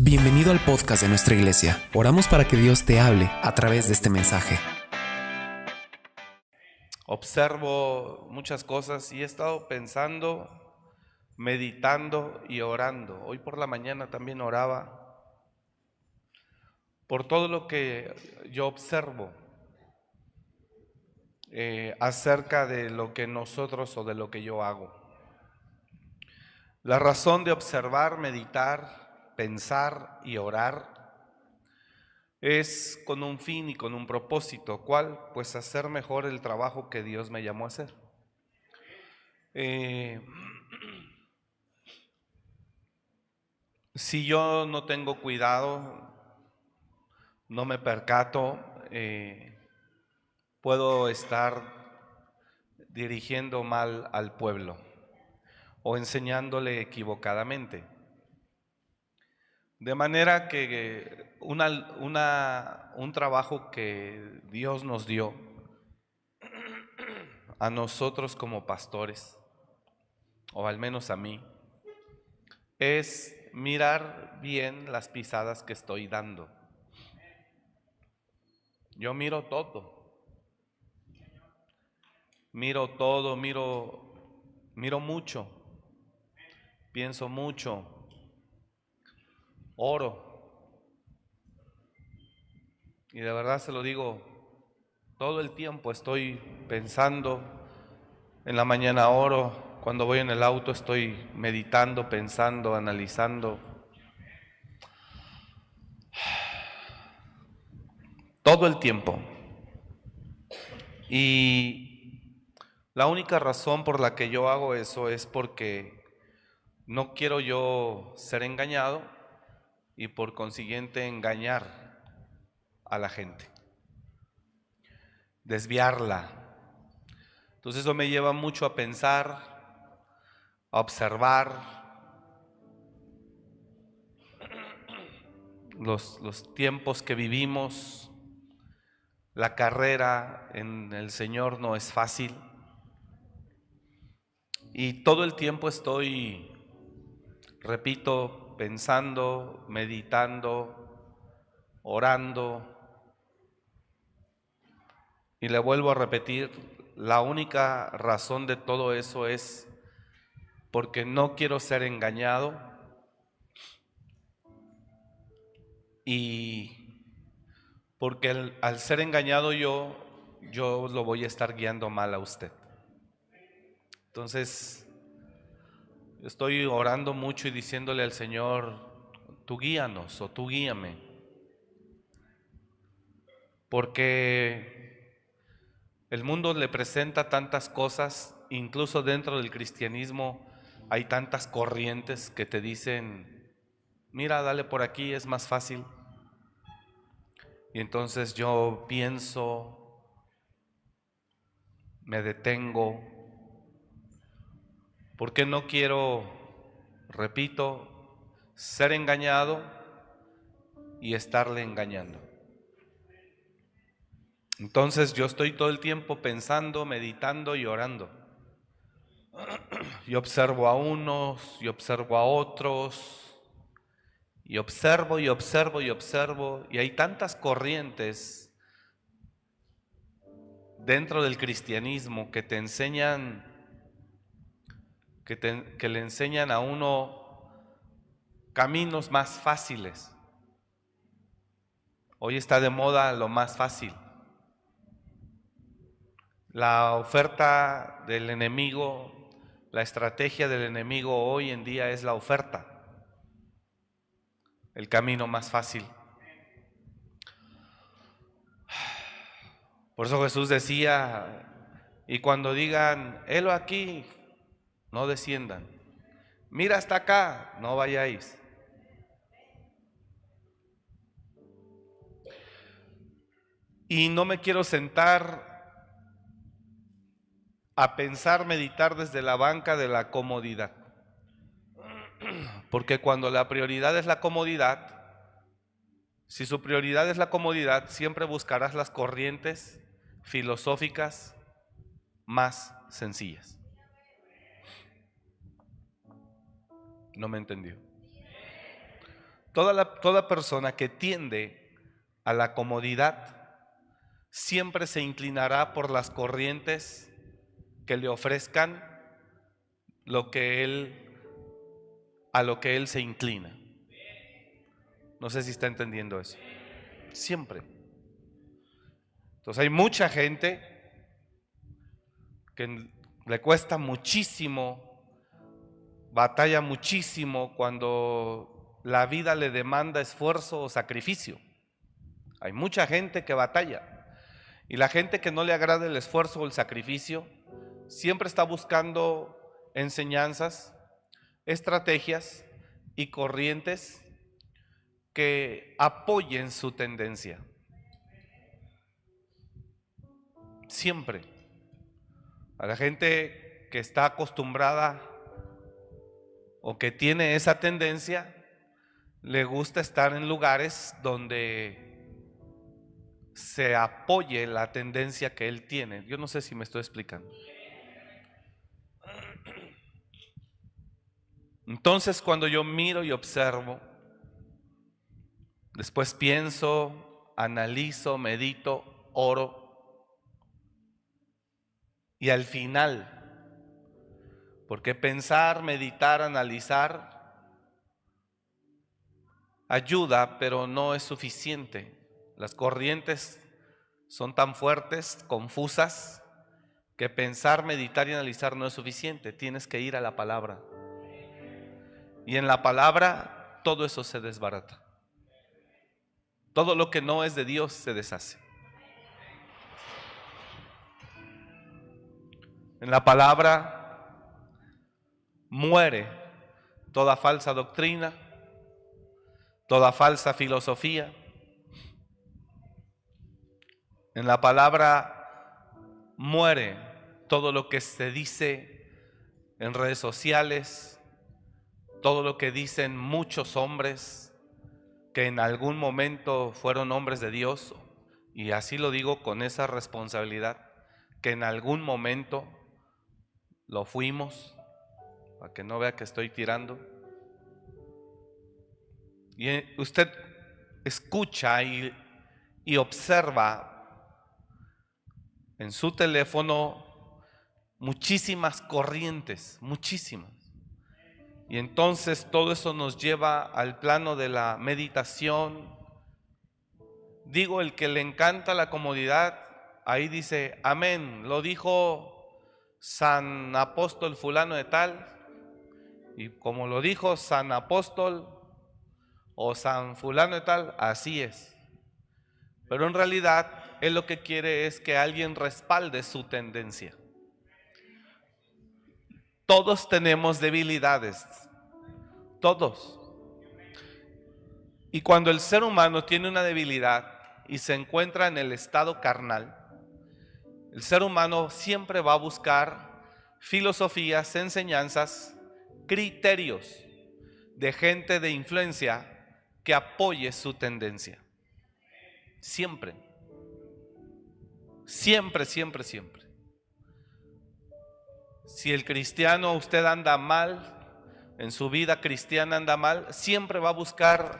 Bienvenido al podcast de nuestra iglesia. Oramos para que Dios te hable a través de este mensaje. Observo muchas cosas y he estado pensando, meditando y orando. Hoy por la mañana también oraba por todo lo que yo observo eh, acerca de lo que nosotros o de lo que yo hago. La razón de observar, meditar, pensar y orar es con un fin y con un propósito. ¿Cuál? Pues hacer mejor el trabajo que Dios me llamó a hacer. Eh, si yo no tengo cuidado, no me percato, eh, puedo estar dirigiendo mal al pueblo o enseñándole equivocadamente. De manera que una, un trabajo que Dios nos dio a nosotros como pastores, o al menos a mí, es mirar bien las pisadas que estoy dando. Yo miro todo. Miro todo, miro, miro mucho. Pienso mucho oro. Y de verdad se lo digo, todo el tiempo estoy pensando, en la mañana oro, cuando voy en el auto estoy meditando, pensando, analizando. Todo el tiempo. Y la única razón por la que yo hago eso es porque no quiero yo ser engañado y por consiguiente engañar a la gente, desviarla. Entonces eso me lleva mucho a pensar, a observar los, los tiempos que vivimos. La carrera en el Señor no es fácil. Y todo el tiempo estoy, repito, pensando, meditando, orando. Y le vuelvo a repetir, la única razón de todo eso es porque no quiero ser engañado y porque al ser engañado yo, yo lo voy a estar guiando mal a usted. Entonces, Estoy orando mucho y diciéndole al Señor, tú guíanos o tú guíame. Porque el mundo le presenta tantas cosas, incluso dentro del cristianismo hay tantas corrientes que te dicen, mira, dale por aquí, es más fácil. Y entonces yo pienso, me detengo, porque no quiero, repito, ser engañado y estarle engañando. Entonces yo estoy todo el tiempo pensando, meditando y orando. Y observo a unos y observo a otros. Y observo y observo y observo. Y hay tantas corrientes dentro del cristianismo que te enseñan que, le enseñan a uno caminos más fáciles. Hoy está de moda lo más fácil. La oferta del enemigo, la estrategia del enemigo hoy en día es la oferta, el camino más fácil. Por eso Jesús decía, y cuando digan, helo aquí, no desciendan. Mira hasta acá, no vayáis. Y no me quiero sentar a pensar, meditar desde la banca de la comodidad. Porque cuando la prioridad es la comodidad, si su prioridad es la comodidad, siempre buscarás las corrientes filosóficas más sencillas. No me entendió. Toda, la, toda persona que tiende a la comodidad siempre se inclinará por las corrientes que le ofrezcan lo que él a lo que él se inclina. No sé si está entendiendo eso. Siempre. Entonces hay mucha gente que le cuesta muchísimo, batalla muchísimo cuando la vida le demanda esfuerzo o sacrificio. Hay mucha gente que batalla. Y la gente que no le agrada el esfuerzo o el sacrificio, siempre está buscando enseñanzas, estrategias y corrientes que apoyen su tendencia. Siempre. A la gente que está acostumbrada o que tiene esa tendencia, le gusta estar en lugares donde se apoye la tendencia que él tiene. Yo no sé si me estoy explicando. Entonces cuando yo miro y observo, después pienso, analizo, medito, oro, y al final, porque pensar, meditar, analizar, ayuda, pero no es suficiente. Las corrientes son tan fuertes, confusas, que pensar, meditar y analizar no es suficiente. Tienes que ir a la palabra. Y en la palabra todo eso se desbarata. Todo lo que no es de Dios se deshace. En la palabra muere toda falsa doctrina, toda falsa filosofía, en la palabra muere todo lo que se dice en redes sociales, todo lo que dicen muchos hombres que en algún momento fueron hombres de Dios, y así lo digo con esa responsabilidad, que en algún momento lo fuimos, para que no vea que estoy tirando. Y eh, usted escucha y, y observa en su teléfono muchísimas corrientes, muchísimas. Y entonces todo eso nos lleva al plano de la meditación. Digo, el que le encanta la comodidad, ahí dice, amén, lo dijo San Apóstol fulano de tal, y como lo dijo San Apóstol o San fulano de tal, así es. Pero en realidad él lo que quiere es que alguien respalde su tendencia. Todos tenemos debilidades, todos. Y cuando el ser humano tiene una debilidad y se encuentra en el estado carnal, el ser humano siempre va a buscar filosofías, enseñanzas, criterios de gente de influencia que apoye su tendencia. Siempre. Siempre, siempre, siempre. Si el cristiano usted anda mal, en su vida cristiana anda mal, siempre va a buscar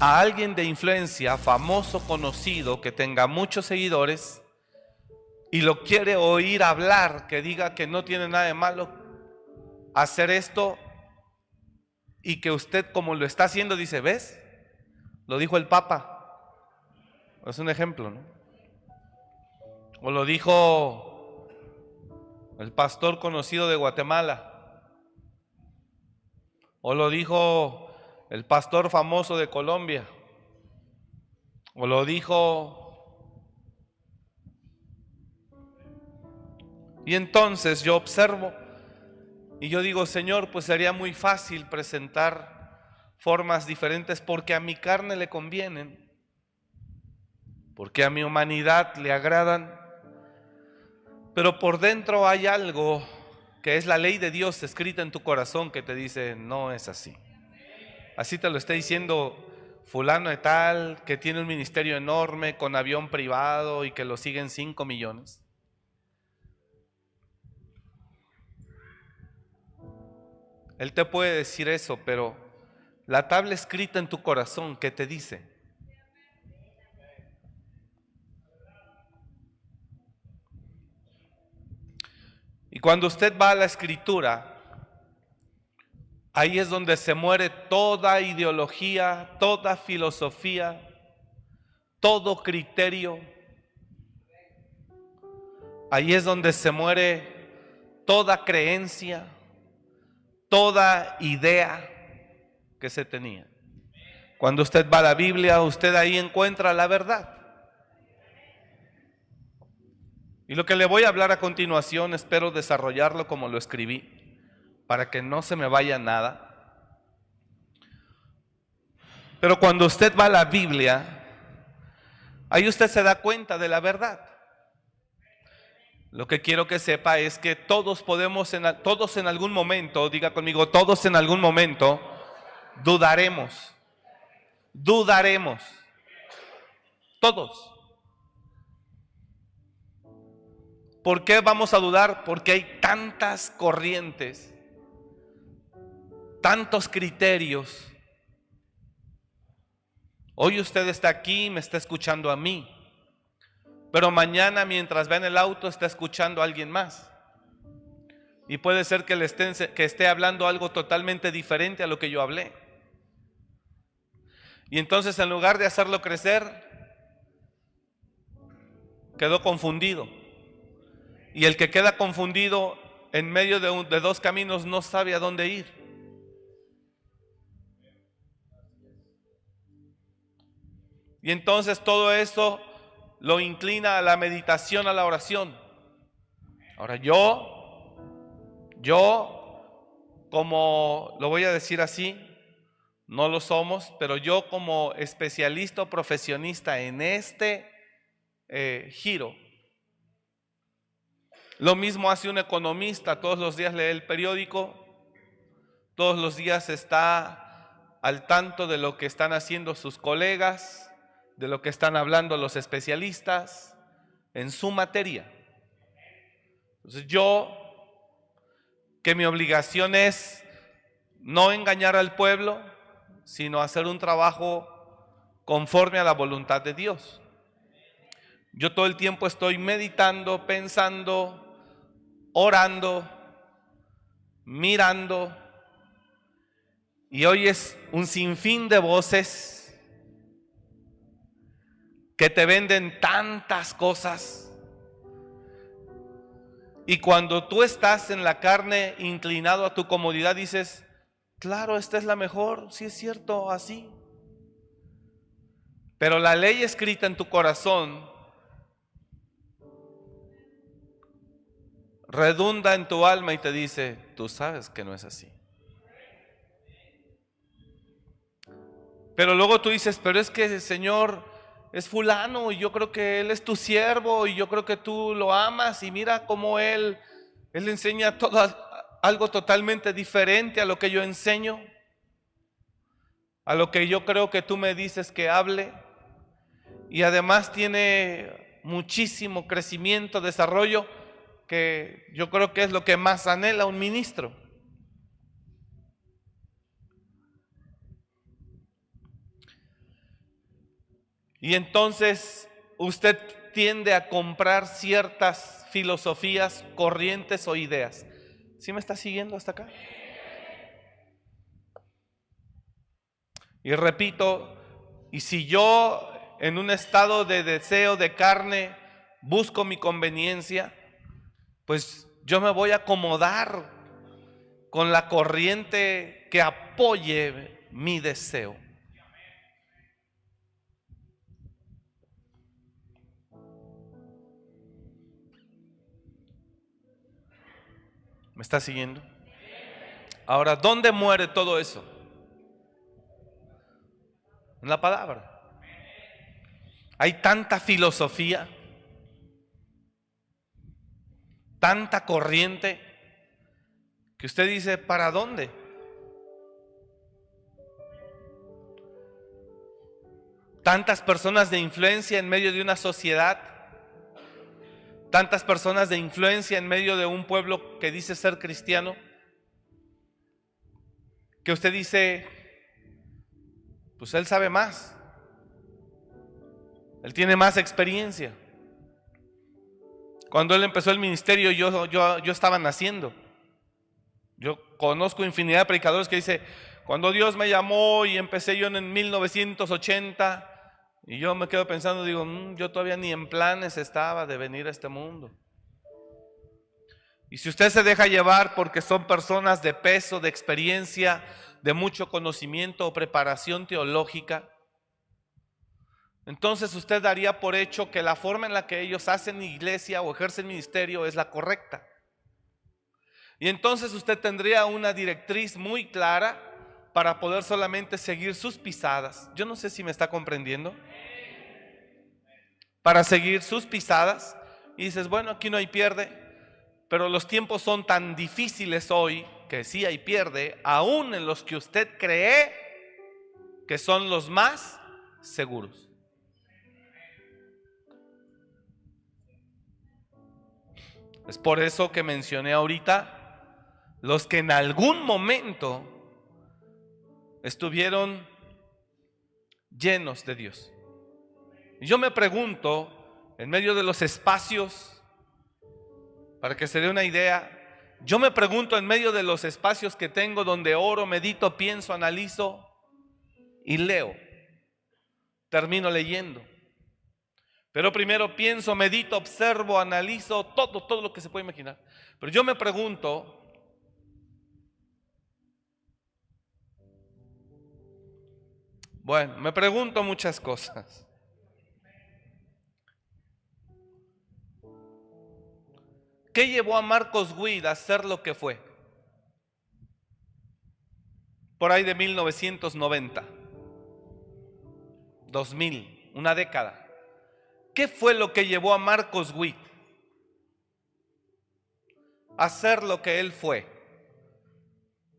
a alguien de influencia, famoso, conocido, que tenga muchos seguidores y lo quiere oír hablar, que diga que no tiene nada de malo hacer esto y que usted como lo está haciendo dice, ¿ves? Lo dijo el Papa. Es un ejemplo, ¿no? O lo dijo el pastor conocido de Guatemala. O lo dijo el pastor famoso de Colombia. O lo dijo... Y entonces yo observo y yo digo, Señor, pues sería muy fácil presentar formas diferentes porque a mi carne le convienen, porque a mi humanidad le agradan pero por dentro hay algo que es la ley de Dios escrita en tu corazón que te dice, no es así. Así te lo está diciendo fulano de tal, que tiene un ministerio enorme con avión privado y que lo siguen 5 millones. Él te puede decir eso, pero la tabla escrita en tu corazón que te dice. Y cuando usted va a la escritura, ahí es donde se muere toda ideología, toda filosofía, todo criterio. Ahí es donde se muere toda creencia, toda idea que se tenía. Cuando usted va a la Biblia, usted ahí encuentra la verdad. Y lo que le voy a hablar a continuación, espero desarrollarlo como lo escribí, para que no se me vaya nada. Pero cuando usted va a la Biblia, ahí usted se da cuenta de la verdad. Lo que quiero que sepa es que todos podemos, en, todos en algún momento, diga conmigo, todos en algún momento, dudaremos. Dudaremos. Todos. ¿Por qué vamos a dudar? Porque hay tantas corrientes, tantos criterios. Hoy usted está aquí me está escuchando a mí, pero mañana mientras va en el auto está escuchando a alguien más. Y puede ser que, le estén, que esté hablando algo totalmente diferente a lo que yo hablé. Y entonces en lugar de hacerlo crecer, quedó confundido. Y el que queda confundido en medio de, de dos caminos no sabe a dónde ir. Y entonces todo eso lo inclina a la meditación, a la oración. Ahora yo, yo, como lo voy a decir así, no lo somos, pero yo como especialista o profesionista en este eh, giro, lo mismo hace un economista, todos los días lee el periódico, todos los días está al tanto de lo que están haciendo sus colegas, de lo que están hablando los especialistas en su materia. Entonces yo, que mi obligación es no engañar al pueblo, sino hacer un trabajo conforme a la voluntad de Dios. Yo todo el tiempo estoy meditando, pensando, orando, mirando, y hoy es un sinfín de voces que te venden tantas cosas. Y cuando tú estás en la carne inclinado a tu comodidad, dices, claro, esta es la mejor, si es cierto, así. Pero la ley escrita en tu corazón redunda en tu alma y te dice, tú sabes que no es así. Pero luego tú dices, pero es que Señor es fulano y yo creo que Él es tu siervo y yo creo que tú lo amas y mira cómo Él, Él enseña todo, algo totalmente diferente a lo que yo enseño, a lo que yo creo que tú me dices que hable y además tiene muchísimo crecimiento, desarrollo que yo creo que es lo que más anhela un ministro. Y entonces usted tiende a comprar ciertas filosofías, corrientes o ideas. ¿Sí me está siguiendo hasta acá? Y repito, y si yo en un estado de deseo de carne busco mi conveniencia, pues yo me voy a acomodar con la corriente que apoye mi deseo. ¿Me está siguiendo? Ahora, ¿dónde muere todo eso? En la palabra. Hay tanta filosofía tanta corriente que usted dice, ¿para dónde? Tantas personas de influencia en medio de una sociedad, tantas personas de influencia en medio de un pueblo que dice ser cristiano, que usted dice, Pues él sabe más. Él tiene más experiencia. Cuando él empezó el ministerio, yo, yo, yo estaba naciendo. Yo conozco infinidad de predicadores que dice, cuando Dios me llamó y empecé yo en 1980, y yo me quedo pensando, digo, mm, yo todavía ni en planes estaba de venir a este mundo. Y si usted se deja llevar porque son personas de peso, de experiencia, de mucho conocimiento o preparación teológica, entonces usted daría por hecho que la forma en la que ellos hacen iglesia o ejercen ministerio es la correcta. Y entonces usted tendría una directriz muy clara para poder solamente seguir sus pisadas. Yo no sé si me está comprendiendo. Para seguir sus pisadas. Y dices, bueno, aquí no hay pierde. Pero los tiempos son tan difíciles hoy que sí hay pierde, aún en los que usted cree que son los más seguros. Es por eso que mencioné ahorita los que en algún momento estuvieron llenos de Dios. Y yo me pregunto, en medio de los espacios, para que se dé una idea, yo me pregunto en medio de los espacios que tengo donde oro, medito, pienso, analizo y leo. Termino leyendo. Pero primero pienso, medito, observo, analizo todo, todo lo que se puede imaginar. Pero yo me pregunto, bueno, me pregunto muchas cosas. ¿Qué llevó a Marcos Witt a ser lo que fue? Por ahí de 1990, 2000, una década. ¿Qué fue lo que llevó a Marcos Witt a ser lo que él fue?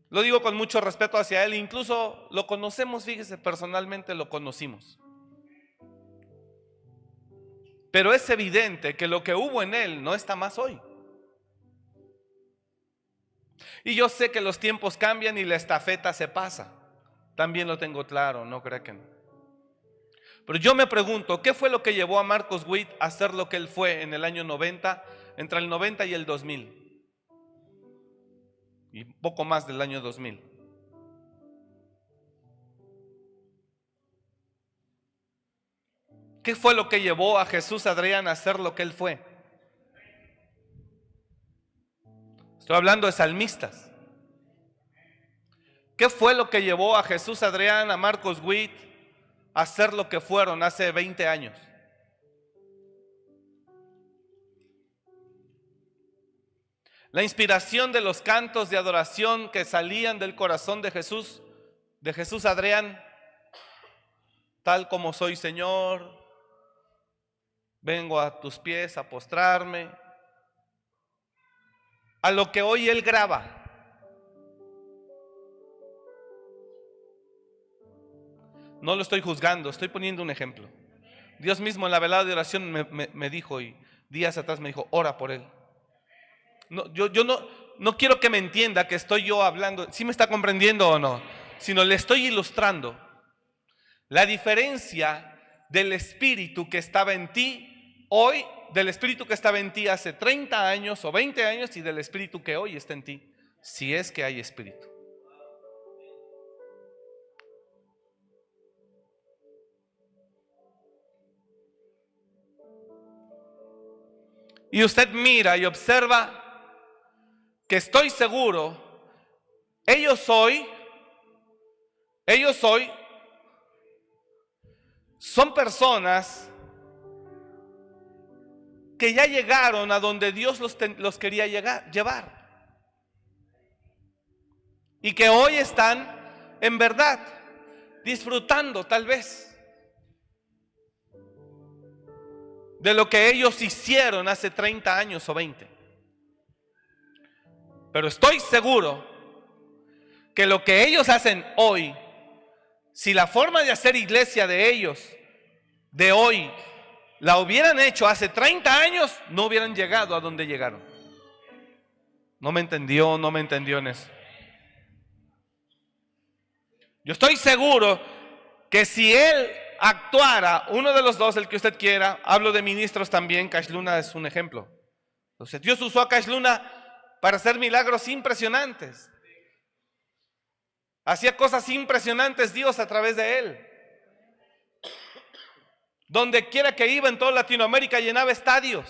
Lo digo con mucho respeto hacia él, incluso lo conocemos, fíjese, personalmente lo conocimos. Pero es evidente que lo que hubo en él no está más hoy. Y yo sé que los tiempos cambian y la estafeta se pasa. También lo tengo claro, no creo que no. Pero yo me pregunto, ¿qué fue lo que llevó a Marcos Witt a ser lo que él fue en el año 90, entre el 90 y el 2000? Y poco más del año 2000. ¿Qué fue lo que llevó a Jesús Adrián a ser lo que él fue? Estoy hablando de salmistas. ¿Qué fue lo que llevó a Jesús Adrián, a Marcos Witt, hacer lo que fueron hace 20 años. La inspiración de los cantos de adoración que salían del corazón de Jesús, de Jesús Adrián, tal como soy Señor, vengo a tus pies a postrarme, a lo que hoy Él graba. No lo estoy juzgando, estoy poniendo un ejemplo. Dios mismo en la velada de oración me, dijo y días atrás me dijo, ora por él. No, yo, yo no, no quiero que me entienda que estoy yo hablando, si me está comprendiendo o no, sino le estoy ilustrando la diferencia del espíritu que estaba en ti hoy, del espíritu que estaba en ti hace 30 años o 20 años y del espíritu que hoy está en ti, si es que hay espíritu. y usted mira y observa que estoy seguro, ellos hoy, ellos hoy son personas que ya llegaron a donde Dios los, los quería llegar, llevar. Y que hoy están en verdad disfrutando tal vez de lo que ellos hicieron hace 30 años o 20. Pero estoy seguro que lo que ellos hacen hoy, si la forma de hacer iglesia de ellos, de hoy, la hubieran hecho hace 30 años, no hubieran llegado a donde llegaron. No me entendió, no me entendió en eso. Yo estoy seguro que si él actuara, uno de los dos, el que usted quiera, hablo de ministros también, Cash Luna es un ejemplo. Entonces, Dios usó a Cash Luna para hacer milagros impresionantes. Hacía cosas impresionantes Dios a través de él. Donde quiera que iba en toda Latinoamérica llenaba estadios.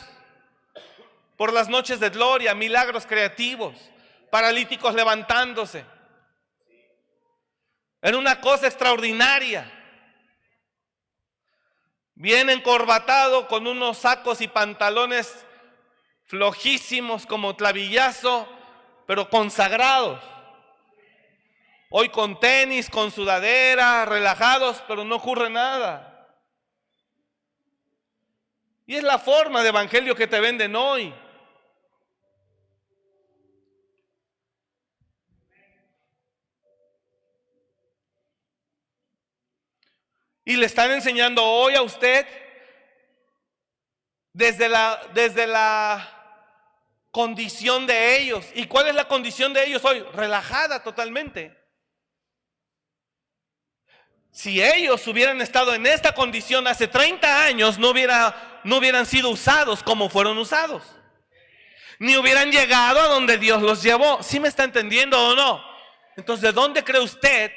Por las noches de gloria, milagros creativos, paralíticos levantándose. Era una cosa extraordinaria. Bien encorbatado con unos sacos y pantalones flojísimos como clavillazo, pero consagrados. Hoy con tenis, con sudadera, relajados, pero no ocurre nada. Y es la forma de evangelio que te venden hoy. Y le están enseñando hoy a usted desde la, desde la condición de ellos. ¿Y cuál es la condición de ellos hoy? Relajada totalmente. Si ellos hubieran estado en esta condición hace 30 años, no, hubiera, no hubieran sido usados como fueron usados. Ni hubieran llegado a donde Dios los llevó. ¿Sí me está entendiendo o no? Entonces, ¿de dónde cree usted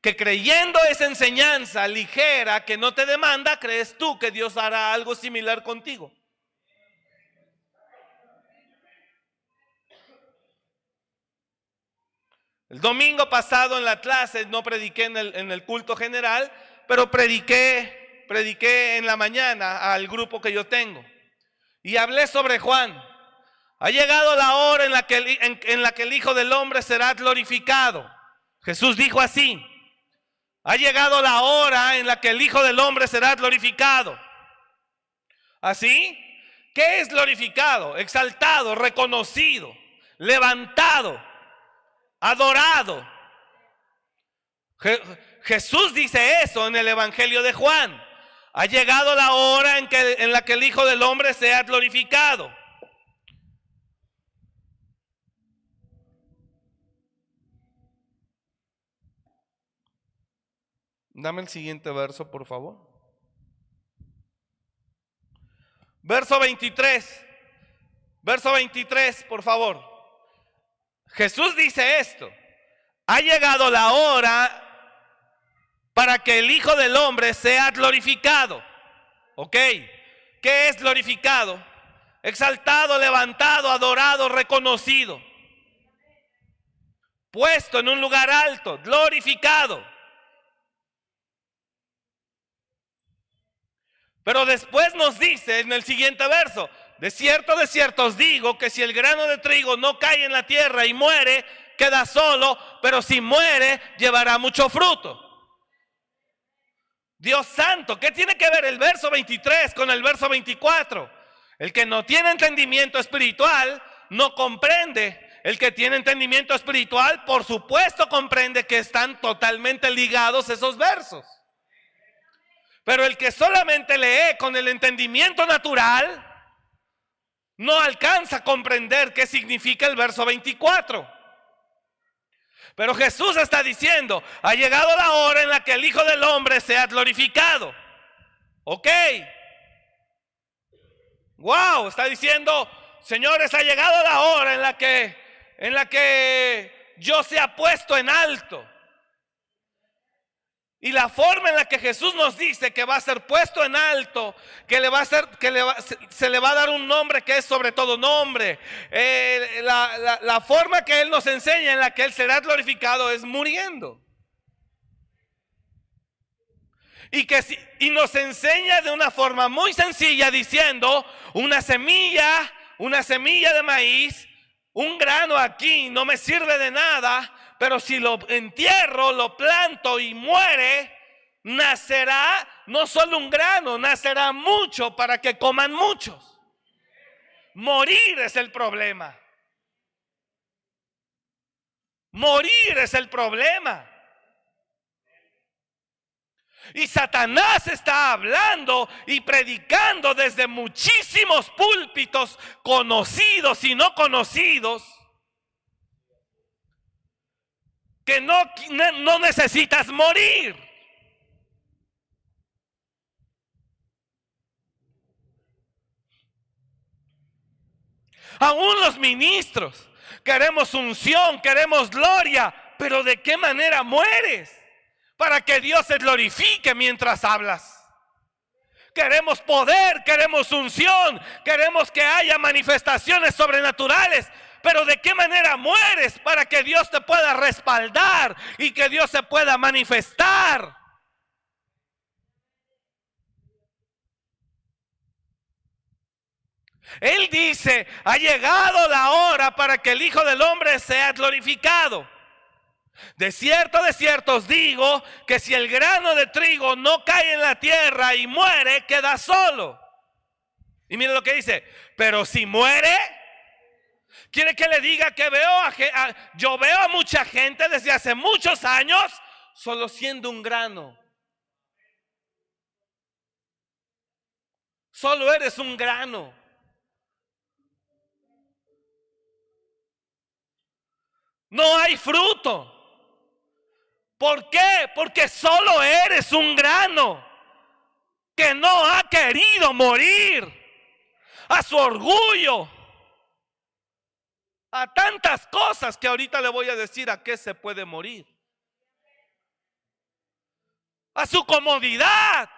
que creyendo esa enseñanza ligera que no te demanda, crees tú que Dios hará algo similar contigo? El domingo pasado en la clase no prediqué en el, culto general, pero prediqué, prediqué en la mañana al grupo que yo tengo. Y hablé sobre Juan. Ha llegado la hora en la que en la que el Hijo del Hombre será glorificado. Jesús dijo así. Ha llegado la hora en la que el Hijo del Hombre será glorificado. ¿Así? ¿Qué es glorificado? Exaltado, reconocido, levantado adorado. Jesús dice eso en el Evangelio de Juan. Ha llegado la hora en, que, en la que el Hijo del Hombre sea glorificado. Dame el siguiente verso, por favor. Verso 23. Verso 23, por favor. Jesús dice esto, ha llegado la hora para que el Hijo del Hombre sea glorificado. ¿Ok? ¿Qué es glorificado? Exaltado, levantado, adorado, reconocido. Puesto en un lugar alto, glorificado. Pero después nos dice en el siguiente verso, de cierto, de cierto os digo que si el grano de trigo no cae en la tierra y muere, queda solo, pero si muere, llevará mucho fruto. Dios santo, ¿qué tiene que ver el verso 23 con el verso 24? El que no tiene entendimiento espiritual no comprende. El que tiene entendimiento espiritual, por supuesto, comprende que están totalmente ligados esos versos. Pero el que solamente lee con el entendimiento natural, no alcanza a comprender qué significa el verso 24. Pero Jesús está diciendo, ha llegado la hora en la que el Hijo del Hombre sea glorificado. ¿Ok? Wow, está diciendo, señores, ha llegado la hora en la que en la que yo sea puesto en alto. Y la forma en la que Jesús nos dice que va a ser puesto en alto, que le va a ser, que le se, le va a dar un nombre que es sobre todo nombre. Eh, la, la, forma que Él nos enseña en la que Él será glorificado es muriendo. Y, que, y nos enseña de una forma muy sencilla diciendo, una semilla, una semilla de maíz, un grano aquí no me sirve de nada pero si lo entierro, lo planto y muere, nacerá no solo un grano, nacerá mucho para que coman muchos. Morir es el problema. Morir es el problema. Y Satanás está hablando y predicando desde muchísimos púlpitos conocidos y no conocidos que no, no necesitas morir. Aún los ministros, queremos unción, queremos gloria, pero ¿de qué manera mueres? Para que Dios se glorifique mientras hablas. Queremos poder, queremos unción, queremos que haya manifestaciones sobrenaturales, pero ¿de qué manera mueres para que Dios te pueda respaldar y que Dios se pueda manifestar? Él dice, ha llegado la hora para que el Hijo del Hombre sea glorificado. De cierto, de cierto os digo que si el grano de trigo no cae en la tierra y muere, queda solo. Y mire lo que dice, pero si muere, quiere que le diga que veo a, yo veo a mucha gente desde hace muchos años solo siendo un grano. Solo eres un grano. No hay fruto. ¿Por qué? Porque solo eres un grano que no ha querido morir a su orgullo, a tantas cosas que ahorita le voy a decir a qué se puede morir. A su comodidad,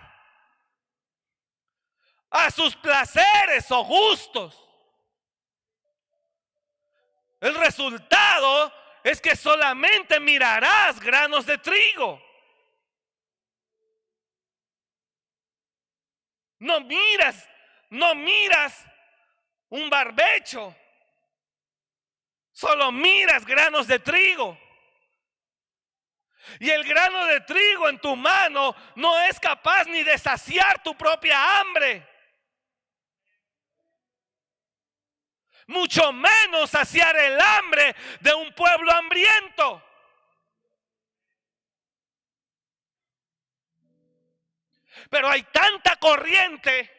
a sus placeres o gustos. El resultado es que solamente mirarás granos de trigo. No miras, no miras un barbecho. Solo miras granos de trigo. Y el grano de trigo en tu mano no es capaz ni de saciar tu propia hambre. mucho menos saciar el hambre de un pueblo hambriento. Pero hay tanta corriente,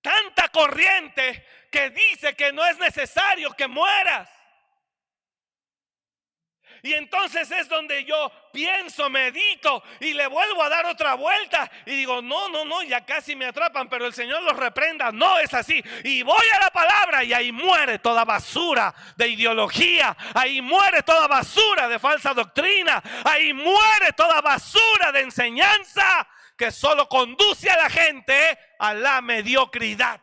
tanta corriente que dice que no es necesario que mueras. Y entonces es donde yo pienso, medito y le vuelvo a dar otra vuelta y digo, no, no, no, ya casi me atrapan, pero el Señor los reprenda. No es así. Y voy a la palabra y ahí muere toda basura de ideología, ahí muere toda basura de falsa doctrina, ahí muere toda basura de enseñanza que solo conduce a la gente a la mediocridad.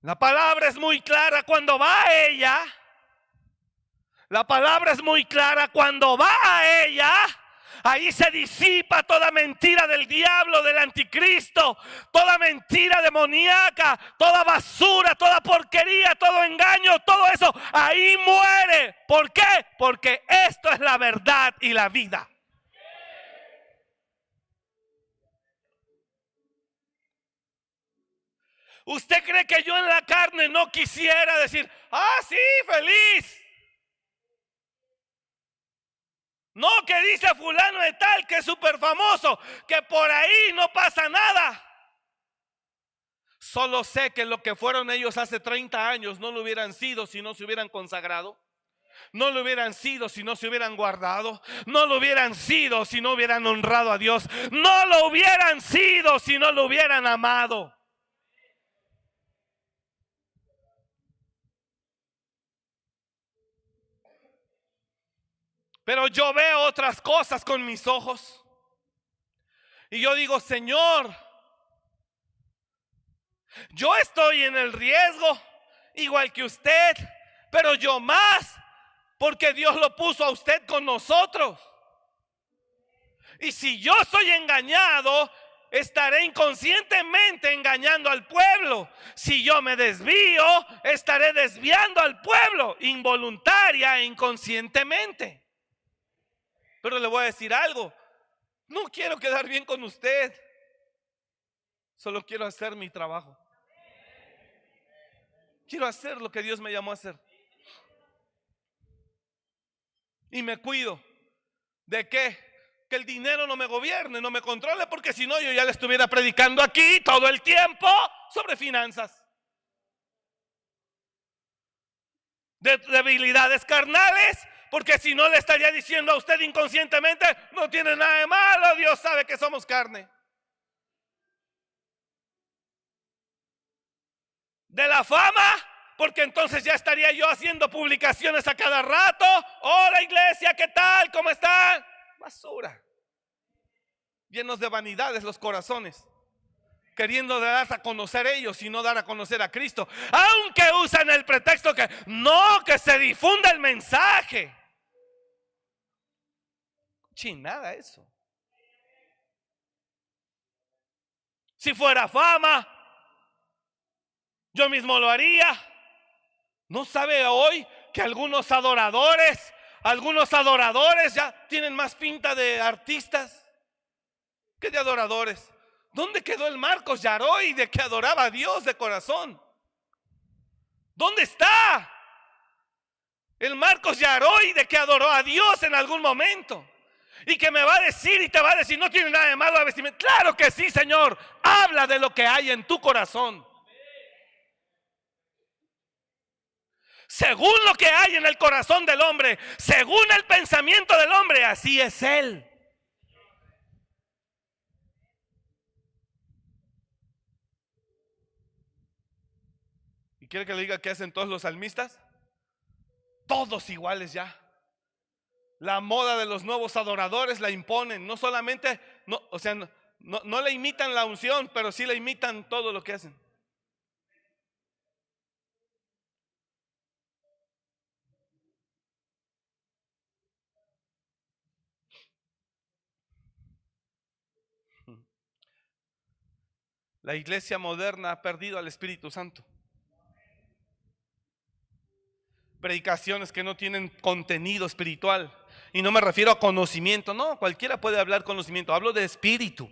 La palabra es muy clara cuando va a ella. La palabra es muy clara cuando va a ella. Ahí se disipa toda mentira del diablo, del anticristo, toda mentira demoníaca, toda basura, toda porquería, todo engaño, todo eso. Ahí muere. ¿Por qué? Porque esto es la verdad y la vida. ¿Usted cree que yo en la carne no quisiera decir, ah, sí, feliz? No, que dice fulano de tal, que es súper famoso, que por ahí no pasa nada. Solo sé que lo que fueron ellos hace 30 años no lo hubieran sido si no se hubieran consagrado. No lo hubieran sido si no se hubieran guardado. No lo hubieran sido si no hubieran honrado a Dios. No lo hubieran sido si no lo hubieran amado. Pero yo veo otras cosas con mis ojos. Y yo digo, Señor, yo estoy en el riesgo, igual que usted, pero yo más, porque Dios lo puso a usted con nosotros. Y si yo soy engañado, estaré inconscientemente engañando al pueblo. Si yo me desvío, estaré desviando al pueblo, involuntaria e inconscientemente. Pero le voy a decir algo. No quiero quedar bien con usted. Solo quiero hacer mi trabajo. Quiero hacer lo que Dios me llamó a hacer. Y me cuido. ¿De qué? Que el dinero no me gobierne, no me controle, porque si no yo ya le estuviera predicando aquí todo el tiempo sobre finanzas. De debilidades carnales Porque si no le estaría diciendo a usted inconscientemente, no tiene nada de malo, Dios sabe que somos carne. De la fama, porque entonces ya estaría yo haciendo publicaciones a cada rato. Hola iglesia, ¿qué tal? ¿Cómo están? Basura. Llenos de vanidades los corazones queriendo dar a conocer ellos y no dar a conocer a Cristo. Aunque usan el pretexto que no, que se difunda el mensaje. Nada eso. Si fuera fama, yo mismo lo haría. ¿No sabe hoy que algunos adoradores, algunos adoradores ya tienen más pinta de artistas que de adoradores? ¿Dónde quedó el Marcos Yaroy de que adoraba a Dios de corazón? ¿Dónde está? El Marcos Yaroy de que adoró a Dios en algún momento. Y que me va a decir y te va a decir, no tiene nada de malo a vestirme. Claro que sí, Señor. Habla de lo que hay en tu corazón. Según lo que hay en el corazón del hombre, según el pensamiento del hombre, así es Él. ¿Quiere que le diga qué hacen todos los salmistas? Todos iguales ya. La moda de los nuevos adoradores la imponen. No solamente, no, o sea, no, no le imitan la unción, pero sí le imitan todo lo que hacen. La iglesia moderna ha perdido al Espíritu Santo. predicaciones que no tienen contenido espiritual. Y no me refiero a conocimiento, no, cualquiera puede hablar conocimiento, hablo de espíritu.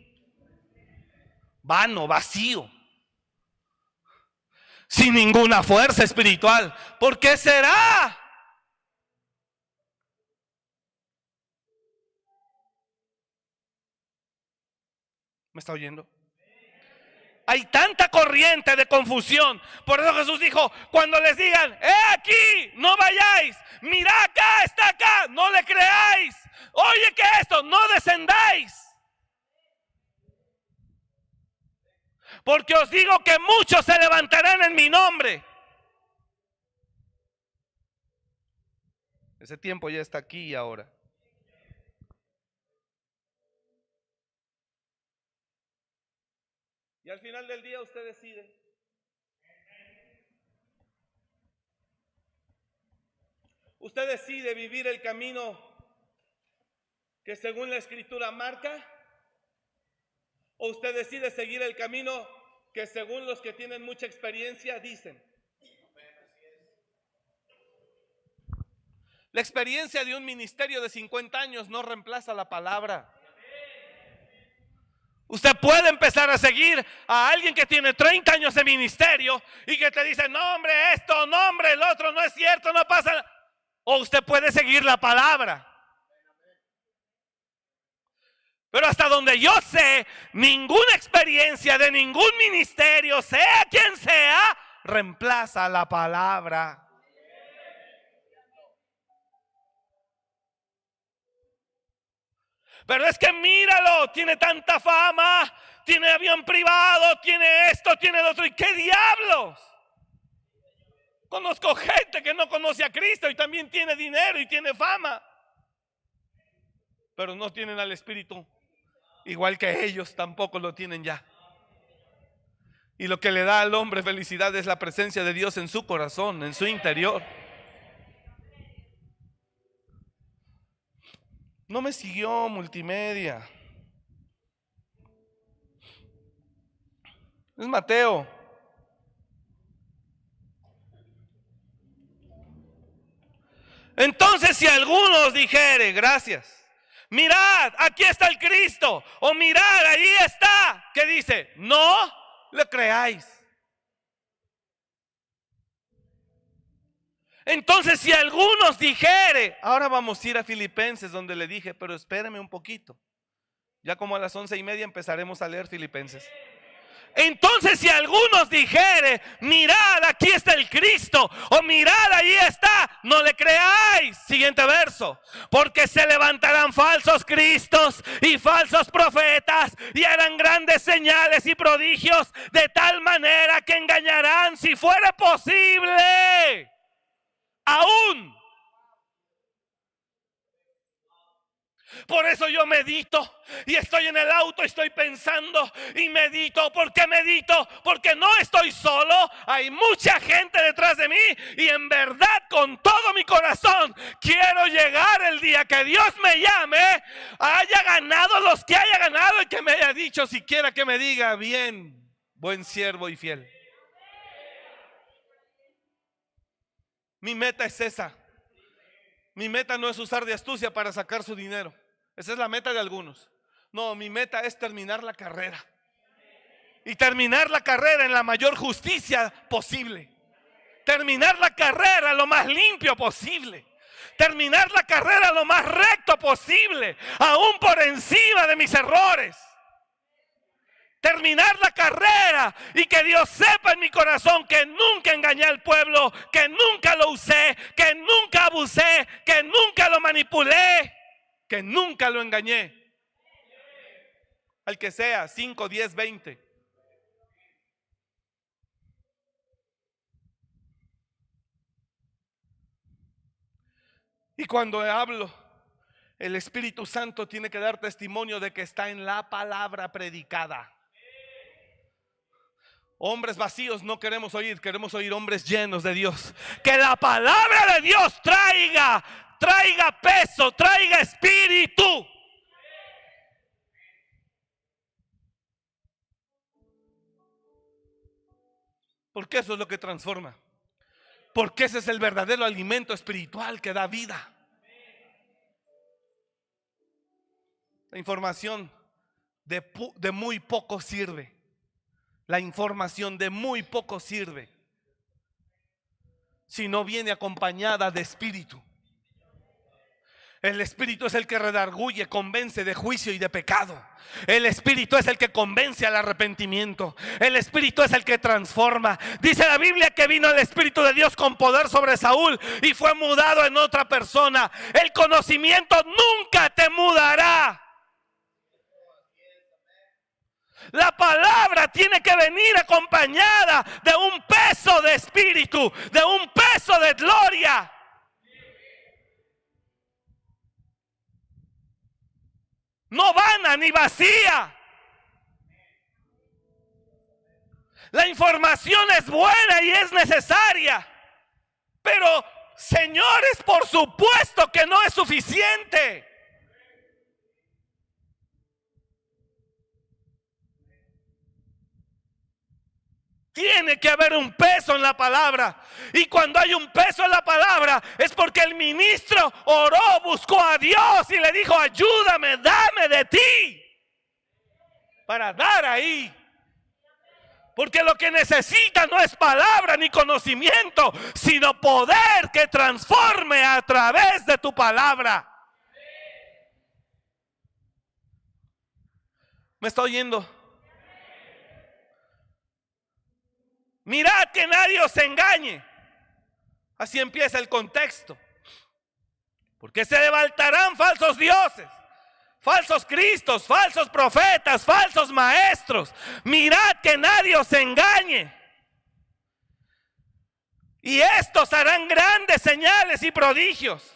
Vano, vacío. Sin ninguna fuerza espiritual. ¿Por qué será? ¿Me está oyendo? Hay tanta corriente de confusión. Por eso Jesús dijo, cuando les digan, he aquí, no vayáis, mira acá, está acá, no le creáis. Oye que esto, no descendáis. Porque os digo que muchos se levantarán en mi nombre. Ese tiempo ya está aquí y ahora. Al final del día usted decide. Usted decide vivir el camino que según la escritura marca o usted decide seguir el camino que según los que tienen mucha experiencia dicen. La experiencia de un ministerio de 50 años no reemplaza la palabra. Usted puede empezar a seguir a alguien que tiene 30 años de ministerio y que te dice, no hombre, esto, no hombre, el otro, no es cierto, no pasa. O usted puede seguir la palabra. Pero hasta donde yo sé, ninguna experiencia de ningún ministerio, sea quien sea, reemplaza la palabra. Pero es que míralo, tiene tanta fama, tiene avión privado, tiene esto, tiene lo otro. ¿Y qué diablos? Conozco gente que no conoce a Cristo y también tiene dinero y tiene fama. Pero no tienen al Espíritu. Igual que ellos tampoco lo tienen ya. Y lo que le da al hombre felicidad es la presencia de Dios en su corazón, en su interior. No me siguió multimedia. Es Mateo. Entonces si algunos dijere, gracias, mirad, aquí está el Cristo, o mirad, ahí está, ¿qué dice? No le creáis. Entonces, si algunos dijere, ahora vamos a ir a Filipenses, donde le dije, pero espéreme un poquito. Ya como a las once y media empezaremos a leer Filipenses. Entonces si algunos dijere, mirad, aquí está el Cristo, o mirad, ahí está, no le creáis. Siguiente verso. Porque se levantarán falsos Cristos y falsos profetas y harán grandes señales y prodigios de tal manera que engañarán, si fuera posible, aún Por eso yo medito y estoy en el auto, estoy pensando y medito. ¿Por qué medito? Porque no estoy solo, hay mucha gente detrás de mí y en verdad con todo mi corazón quiero llegar el día que Dios me llame, haya ganado los que haya ganado y que me haya dicho siquiera que me diga bien, buen siervo y fiel. Mi meta es esa. Mi meta no es usar de astucia para sacar su dinero. Esa es la meta de algunos. No, mi meta es terminar la carrera. Y terminar la carrera en la mayor justicia posible. Terminar la carrera lo más limpio posible. Terminar la carrera lo más recto posible. Aún por encima de mis errores. Terminar la carrera y que Dios sepa en mi corazón que nunca engañé al pueblo, que nunca lo usé, que nunca abusé, que nunca lo manipulé que nunca lo engañé. Al que sea, 5, 10, 20. Y cuando hablo, el Espíritu Santo tiene que dar testimonio de que está en la palabra predicada. Hombres vacíos no queremos oír, queremos oír hombres llenos de Dios. Que la palabra de Dios traiga traiga peso, traiga espíritu. Porque eso es lo que transforma. Porque ese es el verdadero alimento espiritual que da vida. La información de, de, muy poco sirve. La información de muy poco sirve si no viene acompañada de espíritu. El Espíritu es el que redarguye, convence de juicio y de pecado. El Espíritu es el que convence al arrepentimiento. El Espíritu es el que transforma. Dice la Biblia que vino el Espíritu de Dios con poder sobre Saúl y fue mudado en otra persona. El conocimiento nunca te mudará. La palabra tiene que venir acompañada de un peso de espíritu, de un peso de gloria. no vana ni vacía. La información es buena y es necesaria, pero señores, por supuesto que no es suficiente. Tiene que haber un peso en la palabra. Y cuando hay un peso en la palabra es porque el ministro oró, buscó a Dios y le dijo, ayúdame, dame de ti. Para dar ahí. Porque lo que necesita no es palabra ni conocimiento, sino poder que transforme a través de tu palabra. ¿Me está oyendo? Mirad que nadie os engañe. Así empieza el contexto. Porque se levantarán falsos dioses, falsos cristos, falsos profetas, falsos maestros. Mirad que nadie os engañe. Y estos harán grandes señales y prodigios.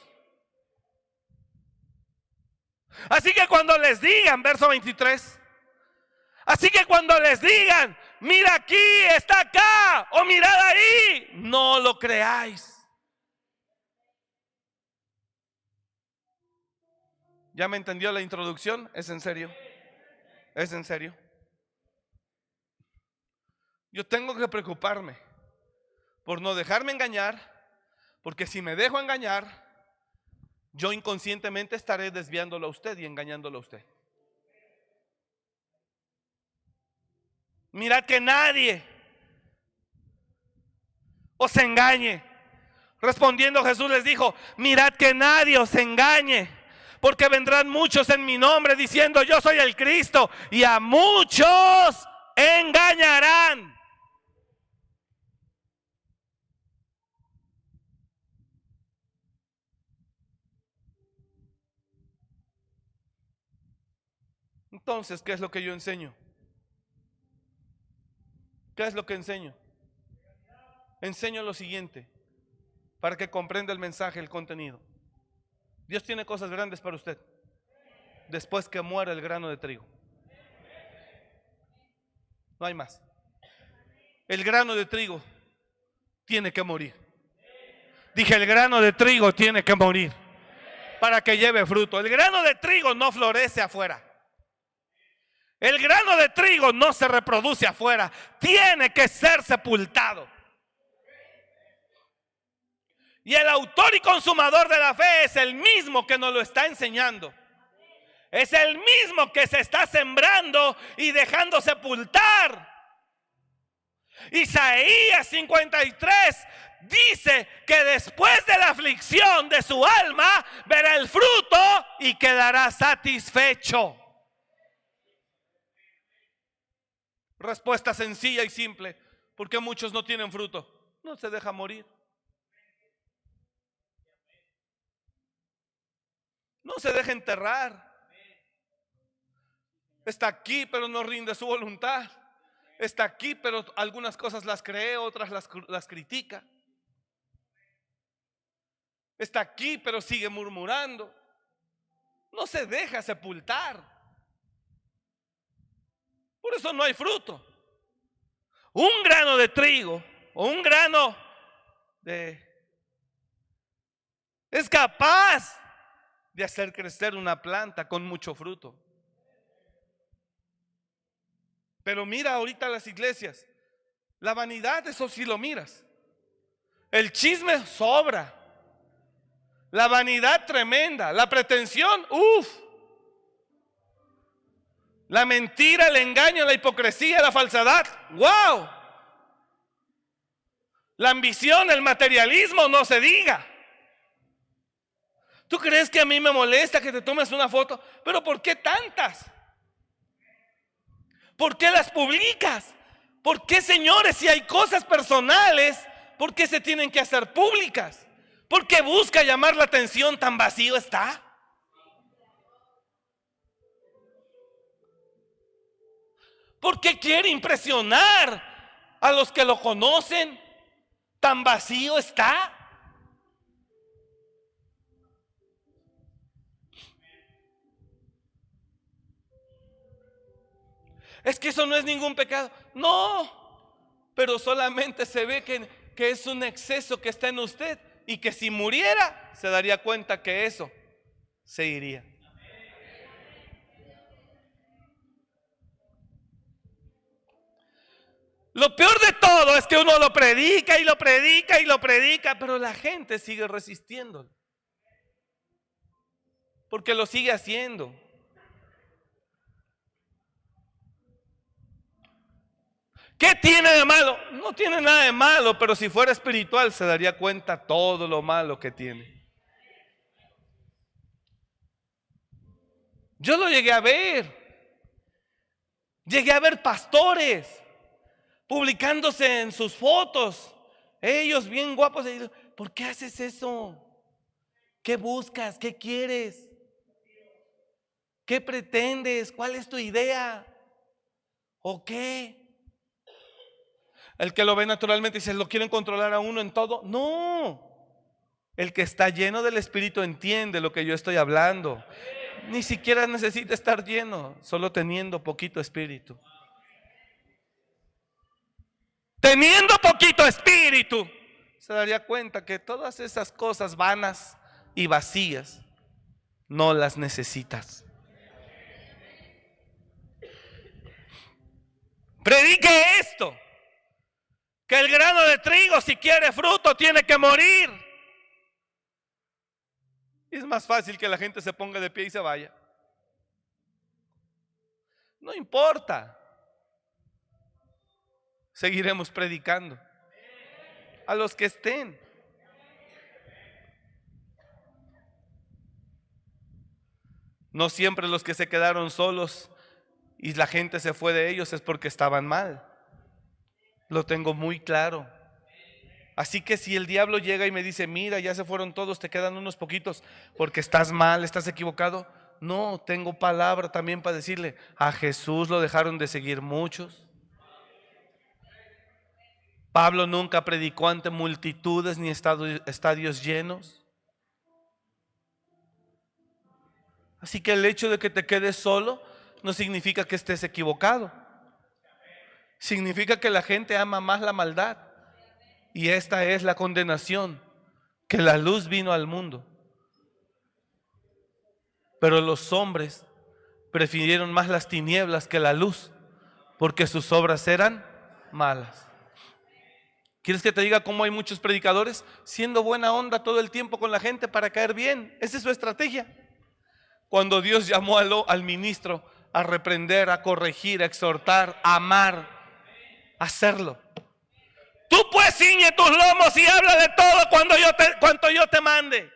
Así que cuando les digan, verso 23, así que cuando les digan, mira aquí, está acá, o mirad ahí, no lo creáis. ¿Ya me entendió la introducción? ¿Es en serio? ¿Es en serio? Yo tengo que preocuparme por no dejarme engañar, porque si me dejo engañar, yo inconscientemente estaré desviándolo a usted y engañándolo a usted. Mirad que nadie os engañe. Respondiendo Jesús les dijo, mirad que nadie os engañe, porque vendrán muchos en mi nombre diciendo, yo soy el Cristo, y a muchos engañarán. Entonces, ¿qué es lo que yo enseño? ¿Qué es lo que enseño? Enseño lo siguiente, para que comprenda el mensaje, el contenido. Dios tiene cosas grandes para usted, después que muera el grano de trigo. No hay más. El grano de trigo tiene que morir. Dije, el grano de trigo tiene que morir para que lleve fruto. El grano de trigo no florece afuera. El grano de trigo no se reproduce afuera, tiene que ser sepultado. Y el autor y consumador de la fe es el mismo que nos lo está enseñando. Es el mismo que se está sembrando y dejando sepultar. Isaías 53 dice que después de la aflicción de su alma verá el fruto y quedará satisfecho. Respuesta sencilla y simple. porque muchos no tienen fruto? No se deja morir. No se deja enterrar. Está aquí, pero no rinde su voluntad. Está aquí, pero algunas cosas las cree, otras las, las critica. Está aquí, pero sigue murmurando. No se deja sepultar. Por eso no hay fruto. Un grano de trigo o un grano de... Es capaz de hacer crecer una planta con mucho fruto. Pero mira ahorita las iglesias. La vanidad, eso sí lo miras. El chisme sobra. La vanidad tremenda. La pretensión, uff. La mentira, el engaño, la hipocresía, la falsedad. ¡Wow! La ambición, el materialismo, no se diga. ¿Tú crees que a mí me molesta que te tomes una foto? Pero ¿por qué tantas? ¿Por qué las publicas? ¿Por qué, señores, si hay cosas personales, por qué se tienen que hacer públicas? ¿Por qué busca llamar la atención tan vacío está? Porque quiere impresionar a los que lo conocen. Tan vacío está. Es que eso no es ningún pecado. No, pero solamente se ve que, que es un exceso que está en usted y que si muriera se daría cuenta que eso se iría. Lo peor de todo es que uno lo predica y lo predica y lo predica, pero la gente sigue resistiendo. Porque lo sigue haciendo. ¿Qué tiene de malo? No tiene nada de malo, pero si fuera espiritual se daría cuenta todo lo malo que tiene. Yo lo llegué a ver. Llegué a ver pastores publicándose en sus fotos. Ellos bien guapos. ¿Por qué haces eso? ¿Qué buscas? ¿Qué quieres? ¿Qué pretendes? ¿Cuál es tu idea? ¿O qué? El que lo ve naturalmente dice, ¿lo quieren controlar a uno en todo? No. El que está lleno del Espíritu entiende lo que yo estoy hablando. Ni siquiera necesita estar lleno, solo teniendo poquito espíritu teniendo poquito espíritu, se daría cuenta que todas esas cosas vanas y vacías no las necesitas. Predique esto, que el grano de trigo si quiere fruto tiene que morir. Es más fácil que la gente se ponga de pie y se vaya. No importa seguiremos predicando. A los que estén. No siempre los que se quedaron solos y la gente se fue de ellos es porque estaban mal. Lo tengo muy claro. Así que si el diablo llega y me dice, mira, ya se fueron todos, te quedan unos poquitos, porque estás mal, estás equivocado, no, tengo palabra también para decirle, a Jesús lo dejaron de seguir muchos. Pablo nunca predicó ante multitudes ni estadios llenos. Así que el hecho de que te quedes solo no significa que estés equivocado. Significa que la gente ama más la maldad. Y esta es la condenación, que la luz vino al mundo. Pero los hombres prefirieron más las tinieblas que la luz, porque sus obras eran malas. ¿Quieres que te diga cómo hay muchos predicadores siendo buena onda todo el tiempo con la gente para caer bien? Esa es su estrategia. Cuando Dios llamó al, ministro a reprender, a corregir, a exhortar, a amar, a hacerlo. Tú pues ciñe tus lomos y habla de todo cuando yo te, cuanto yo te mande.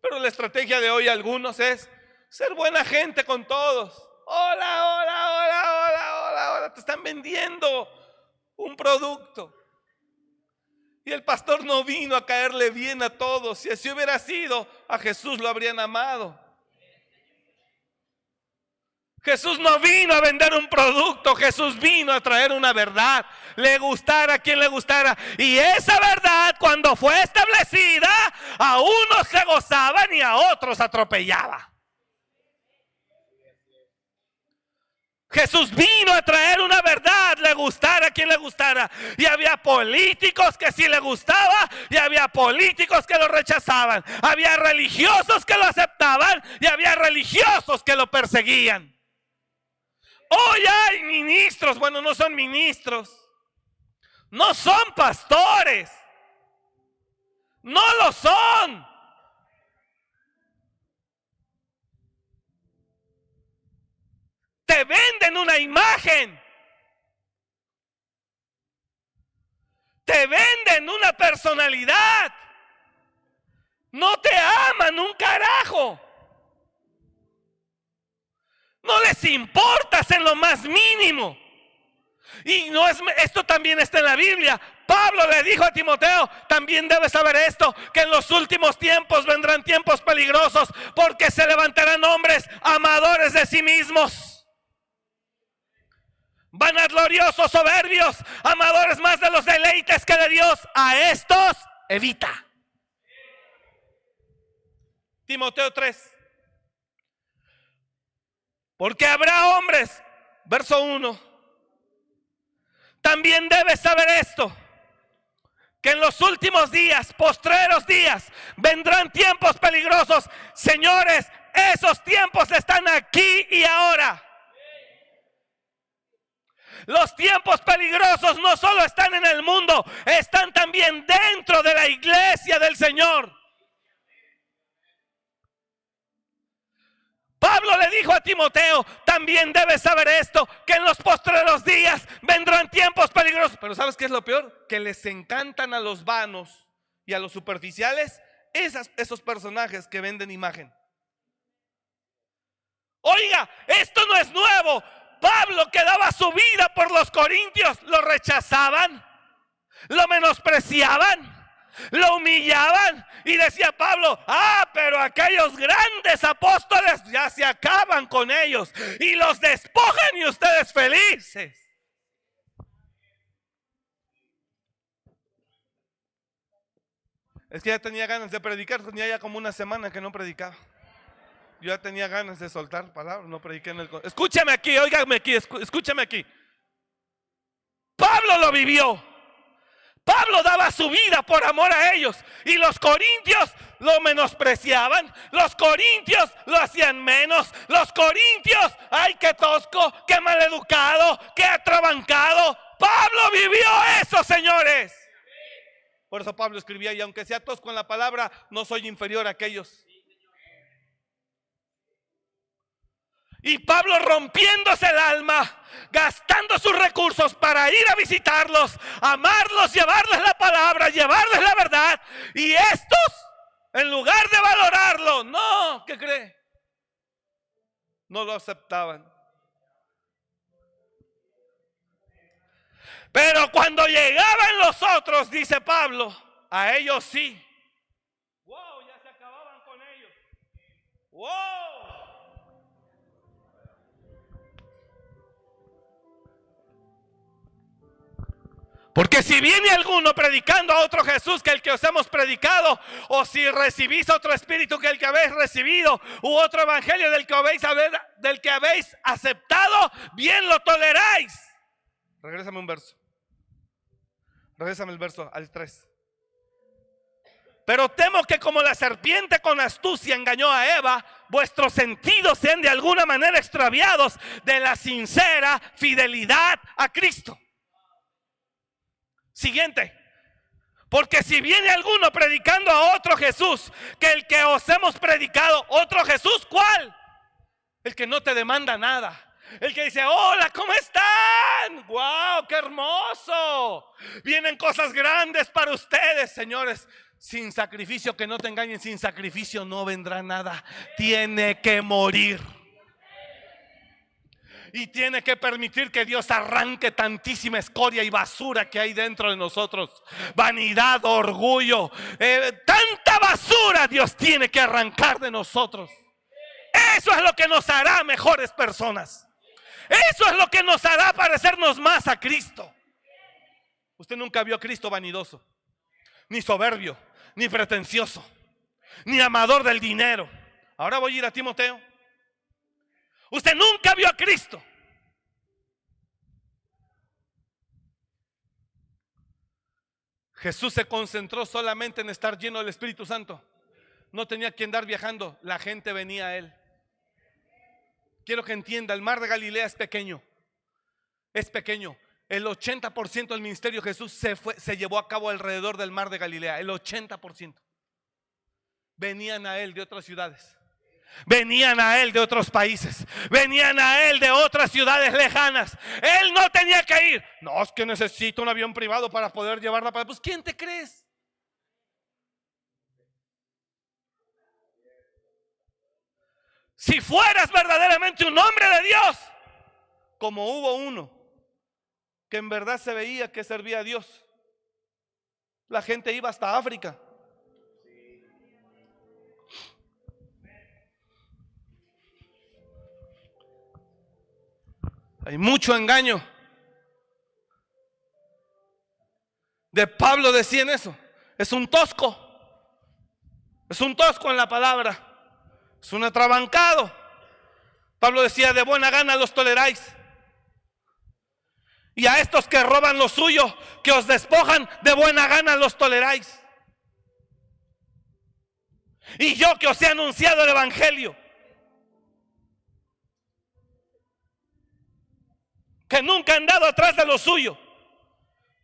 Pero la estrategia de hoy algunos es ser buena gente con todos. Hola, hola, hola, hola, hola, hola. Te están vendiendo un producto. Y el pastor no vino a caerle bien a todos. Si así hubiera sido, a Jesús lo habrían amado. Jesús no vino a vender un producto, Jesús vino a traer una verdad. Le gustara a quien le gustara. Y esa verdad, cuando fue establecida, a unos se gozaban y a otros atropellaba. Jesús vino a traer una verdad, le gustara quien le gustara. Y había políticos que sí le gustaba y había políticos que lo rechazaban. Había religiosos que lo aceptaban y había religiosos que lo perseguían. Hoy hay ministros, bueno, no son ministros, no son pastores, no lo son. Te venden una imagen. Te venden una personalidad. No te aman un carajo. No les importas en lo más mínimo. Y no es esto también está en la Biblia. Pablo le dijo a Timoteo, también debes saber esto, que en los últimos tiempos vendrán tiempos peligrosos porque se levantarán hombres amadores de sí mismos vanagloriosos, soberbios, amadores más de los deleites que de Dios, a estos evita. Timoteo 3. Porque habrá hombres, verso 1, también debes saber esto, que en los últimos días, postreros días, vendrán tiempos peligrosos. Señores, esos tiempos están aquí y ahora. Los tiempos peligrosos no solo están en el mundo, están también dentro de la iglesia del Señor. Pablo le dijo a Timoteo, también debes saber esto, que en los postreros días vendrán tiempos peligrosos. Pero ¿sabes qué es lo peor? Que les encantan a los vanos y a los superficiales esos personajes que venden imagen. Oiga, esto no es nuevo. Pablo que daba su vida por los corintios, lo rechazaban, lo menospreciaban, lo humillaban y decía Pablo, ah, pero aquellos grandes apóstoles ya se acaban con ellos y los despojan y ustedes felices. Es que ya tenía ganas de predicar, tenía ya como una semana que no predicaba. Yo ya tenía ganas de soltar palabras, no prediqué en el... Escúchame aquí, óigame aquí, escúchame aquí. Pablo lo vivió. Pablo daba su vida por amor a ellos y los corintios lo menospreciaban, los corintios lo hacían menos, los corintios, ay, qué tosco, qué maleducado, qué atrabancado. Pablo vivió eso, señores. Por eso Pablo escribía, y aunque sea tosco en la palabra, no soy inferior a aquellos. Y Pablo rompiéndose el alma, gastando sus recursos para ir a visitarlos, amarlos, llevarles la palabra, llevarles la verdad. Y estos, en lugar de valorarlo, no, ¿qué cree? No lo aceptaban. Pero cuando llegaban los otros, dice Pablo, a ellos sí. Wow, ya se acababan con ellos. Wow. Porque si viene alguno predicando a otro Jesús que el que os hemos predicado, o si recibís otro espíritu que el que habéis recibido, u otro evangelio del que habéis, del que habéis aceptado, bien lo toleráis. Regrésame un verso. Regrésame el verso al 3. Pero temo que como la serpiente con astucia engañó a Eva, vuestros sentidos sean de alguna manera extraviados de la sincera fidelidad a Cristo. Siguiente. Porque si viene alguno predicando a otro Jesús, que el que os hemos predicado, otro Jesús, ¿cuál? El que no te demanda nada. El que dice, hola, ¿cómo están? ¡Wow! ¡Qué hermoso! Vienen cosas grandes para ustedes, señores. Sin sacrificio, que no te engañen, sin sacrificio no vendrá nada. Tiene que morir y tiene que permitir que Dios arranque tantísima escoria y basura que hay dentro de nosotros. Vanidad, orgullo, eh, tanta basura Dios tiene que arrancar de nosotros. Eso es lo que nos hará mejores personas. Eso es lo que nos hará parecernos más a Cristo. Usted nunca vio a Cristo vanidoso, ni soberbio, ni pretencioso, ni amador del dinero. Ahora voy a ir a Timoteo. Usted nunca vio a Cristo. Jesús se concentró solamente en estar lleno del Espíritu Santo. No tenía que andar viajando, la gente venía a él. Quiero que entienda, el mar de Galilea es pequeño. Es pequeño. El 80% del ministerio de Jesús se, fue, se llevó a cabo alrededor del mar de Galilea. El 80%. Venían a él de otras ciudades. Venían a él de otros países, venían a él de otras ciudades lejanas. Él no tenía que ir. No, es que necesito un avión privado para poder llevarla para... Pues ¿quién te crees? Si fueras verdaderamente un hombre de Dios, como hubo uno que en verdad se veía que servía a Dios, la gente iba hasta África Hay mucho engaño. De Pablo decían eso. Es un tosco. Es un tosco en la palabra. Es un atrabancado. Pablo decía, de buena gana los toleráis. Y a estos que roban lo suyo, que os despojan, de buena gana los toleráis. Y yo que os he anunciado el Evangelio, que nunca han dado atrás de lo suyo,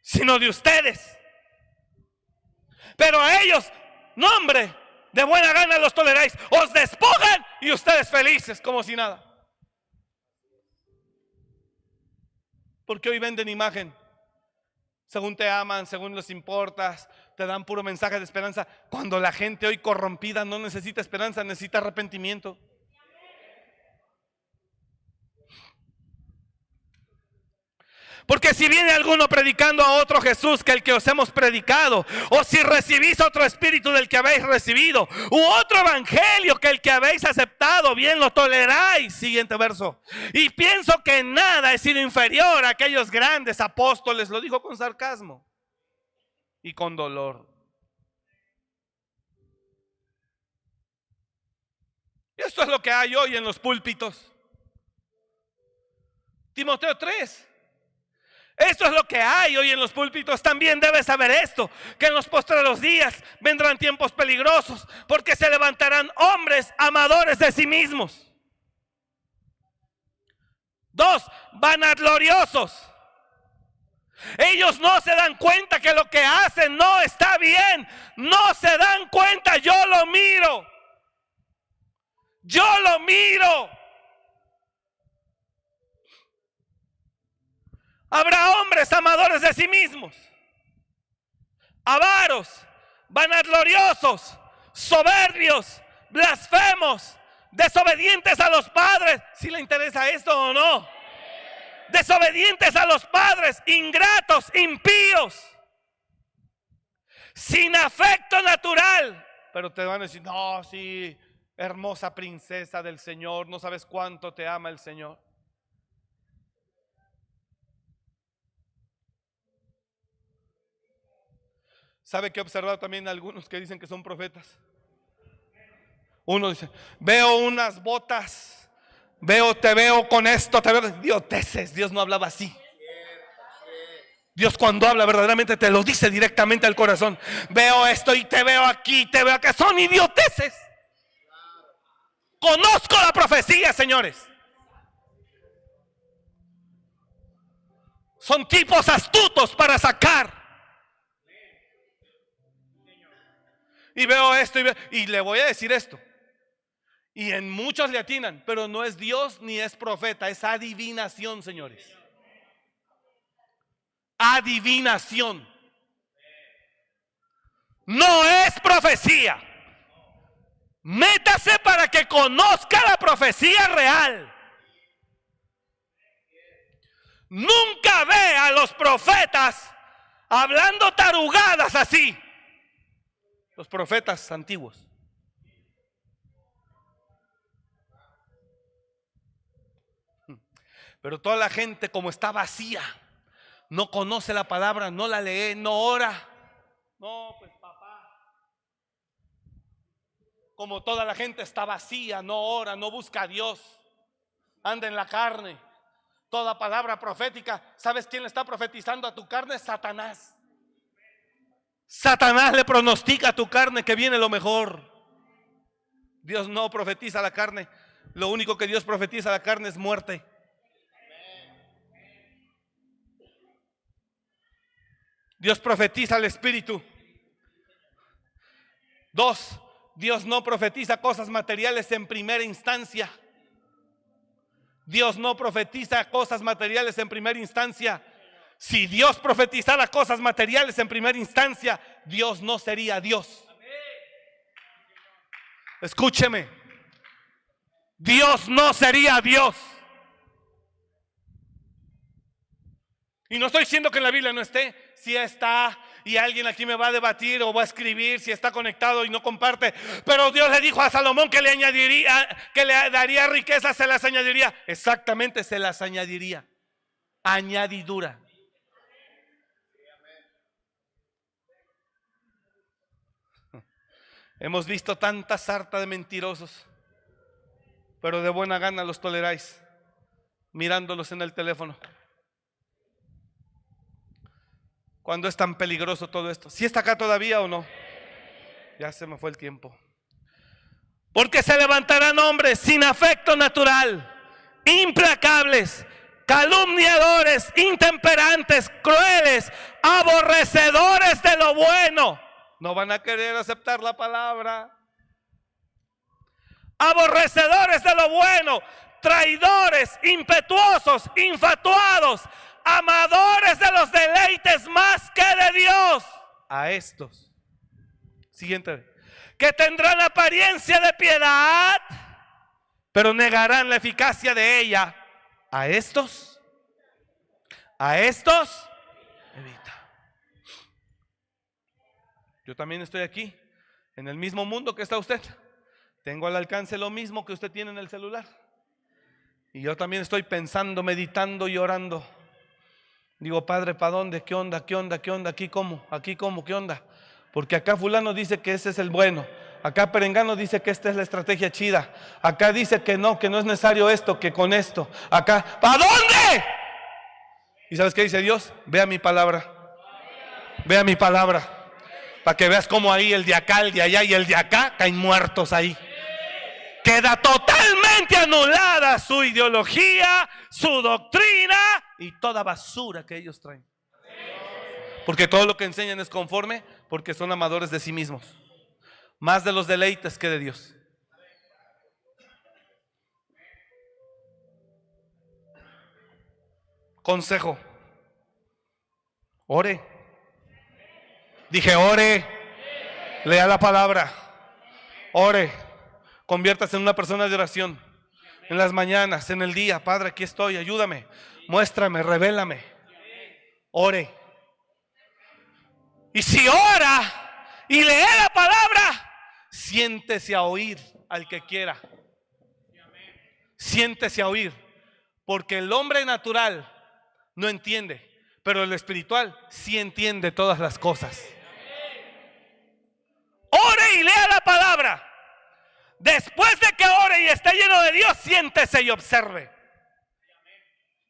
sino de ustedes. Pero a ellos, nombre, de buena gana los toleráis, os despojan y ustedes felices como si nada. Porque hoy venden imagen. Según te aman, según les importas, te dan puro mensaje de esperanza. Cuando la gente hoy corrompida no necesita esperanza, necesita arrepentimiento. Porque si viene alguno predicando a otro Jesús que el que os hemos predicado, o si recibís otro espíritu del que habéis recibido, u otro evangelio que el que habéis aceptado, bien lo toleráis. Siguiente verso. Y pienso que nada he sido inferior a aquellos grandes apóstoles, lo dijo con sarcasmo y con dolor. Esto es lo que hay hoy en los púlpitos. Timoteo 3. Esto es lo que hay hoy en los púlpitos. También debes saber esto, que en los postreros días vendrán tiempos peligrosos, porque se levantarán hombres amadores de sí mismos. Dos, vanagloriosos. Ellos no se dan cuenta que lo que hacen no está bien. No se dan cuenta, yo lo miro. Yo lo miro. Habrá hombres amadores de sí mismos, avaros, vanagloriosos, soberbios, blasfemos, desobedientes a los padres. Si le interesa esto o no. desobedientes a los padres, ingratos, impíos, sin afecto natural. Pero te van a decir, no, sí, hermosa princesa del Señor, no sabes cuánto te ama el Señor. ¿Sabe que he observado también algunos que dicen que son profetas? Uno dice, veo unas botas, veo, te veo con esto, te veo. Idioteces, Dios no hablaba así. Dios cuando habla verdaderamente te lo dice directamente al corazón. Veo esto y te veo aquí, te veo que son idioteces. Conozco la profecía, señores. Son tipos astutos para sacar y veo esto y, le voy a decir esto. Y en muchos le atinan, pero no es Dios ni es profeta, es adivinación, señores. Adivinación. No es profecía. Métase para que conozca la profecía real. Nunca ve a los profetas hablando tarugadas así los profetas antiguos. Pero toda la gente como está vacía, no conoce la palabra, no la lee, no ora. No, pues papá. Como toda la gente está vacía, no ora, no busca a Dios, anda en la carne. Toda palabra profética, ¿sabes quién le está profetizando a tu carne? Satanás. Satanás le pronostica a tu carne que viene lo mejor. Dios no profetiza la carne. Lo único que Dios profetiza a la carne es muerte. Dios profetiza al espíritu. Dos, Dios no profetiza cosas materiales en primera instancia. Dios no profetiza cosas materiales en primera instancia. Si Dios profetizara cosas materiales en primera instancia, Dios no sería Dios. Escúcheme. Dios no sería Dios. Y no estoy diciendo que en la Biblia no esté. Si está y alguien aquí me va a debatir o va a escribir si está conectado y no comparte. Pero Dios le dijo a Salomón que le añadiría, que le daría riqueza, se las añadiría. Exactamente, se las añadiría. Añadidura. Hemos visto tanta sarta de mentirosos, pero de buena gana los toleráis, mirándolos en el teléfono. Cuando es tan peligroso todo esto? ¿Si está acá todavía o no? Ya se me fue el tiempo. Porque se levantarán hombres sin afecto natural, implacables, calumniadores, intemperantes, crueles, aborrecedores de lo bueno no van a querer aceptar la palabra. Aborrecedores de lo bueno, traidores, impetuosos, infatuados, amadores de los deleites más que de Dios. A estos. Siguiente. Que tendrán apariencia de piedad, pero negarán la eficacia de ella. A estos. A estos Yo también estoy aquí, en el mismo mundo que está usted. Tengo al alcance lo mismo que usted tiene en el celular. Y yo también estoy pensando, meditando y orando. Digo, Padre, ¿para dónde? ¿Qué onda? ¿Qué onda? ¿Qué onda? ¿Aquí cómo? ¿Aquí cómo? ¿Qué onda? Porque acá fulano dice que ese es el bueno. Acá Perengano dice que esta es la estrategia chida. Acá dice que no, que no es necesario esto, que con esto. Acá, ¿para dónde? ¿Y sabes qué dice Dios? Vea mi palabra. Vea mi palabra. Para que veas cómo ahí el de acá, el de allá y el de acá caen muertos ahí. Queda totalmente anulada su ideología, su doctrina y toda basura que ellos traen. Porque todo lo que enseñan es conforme porque son amadores de sí mismos. Más de los deleites que de Dios. Consejo. Ore. Dije, ore, lea la palabra, ore, conviértase en una persona de oración. En las mañanas, en el día, Padre, aquí estoy, ayúdame, muéstrame, revélame. Ore. Y si ora y lee la palabra, siéntese a oír al que quiera. Siéntese a oír. Porque el hombre natural no entiende, pero el espiritual sí entiende todas las cosas. Ore y lea la palabra. Después de que ore y esté lleno de Dios, siéntese y observe.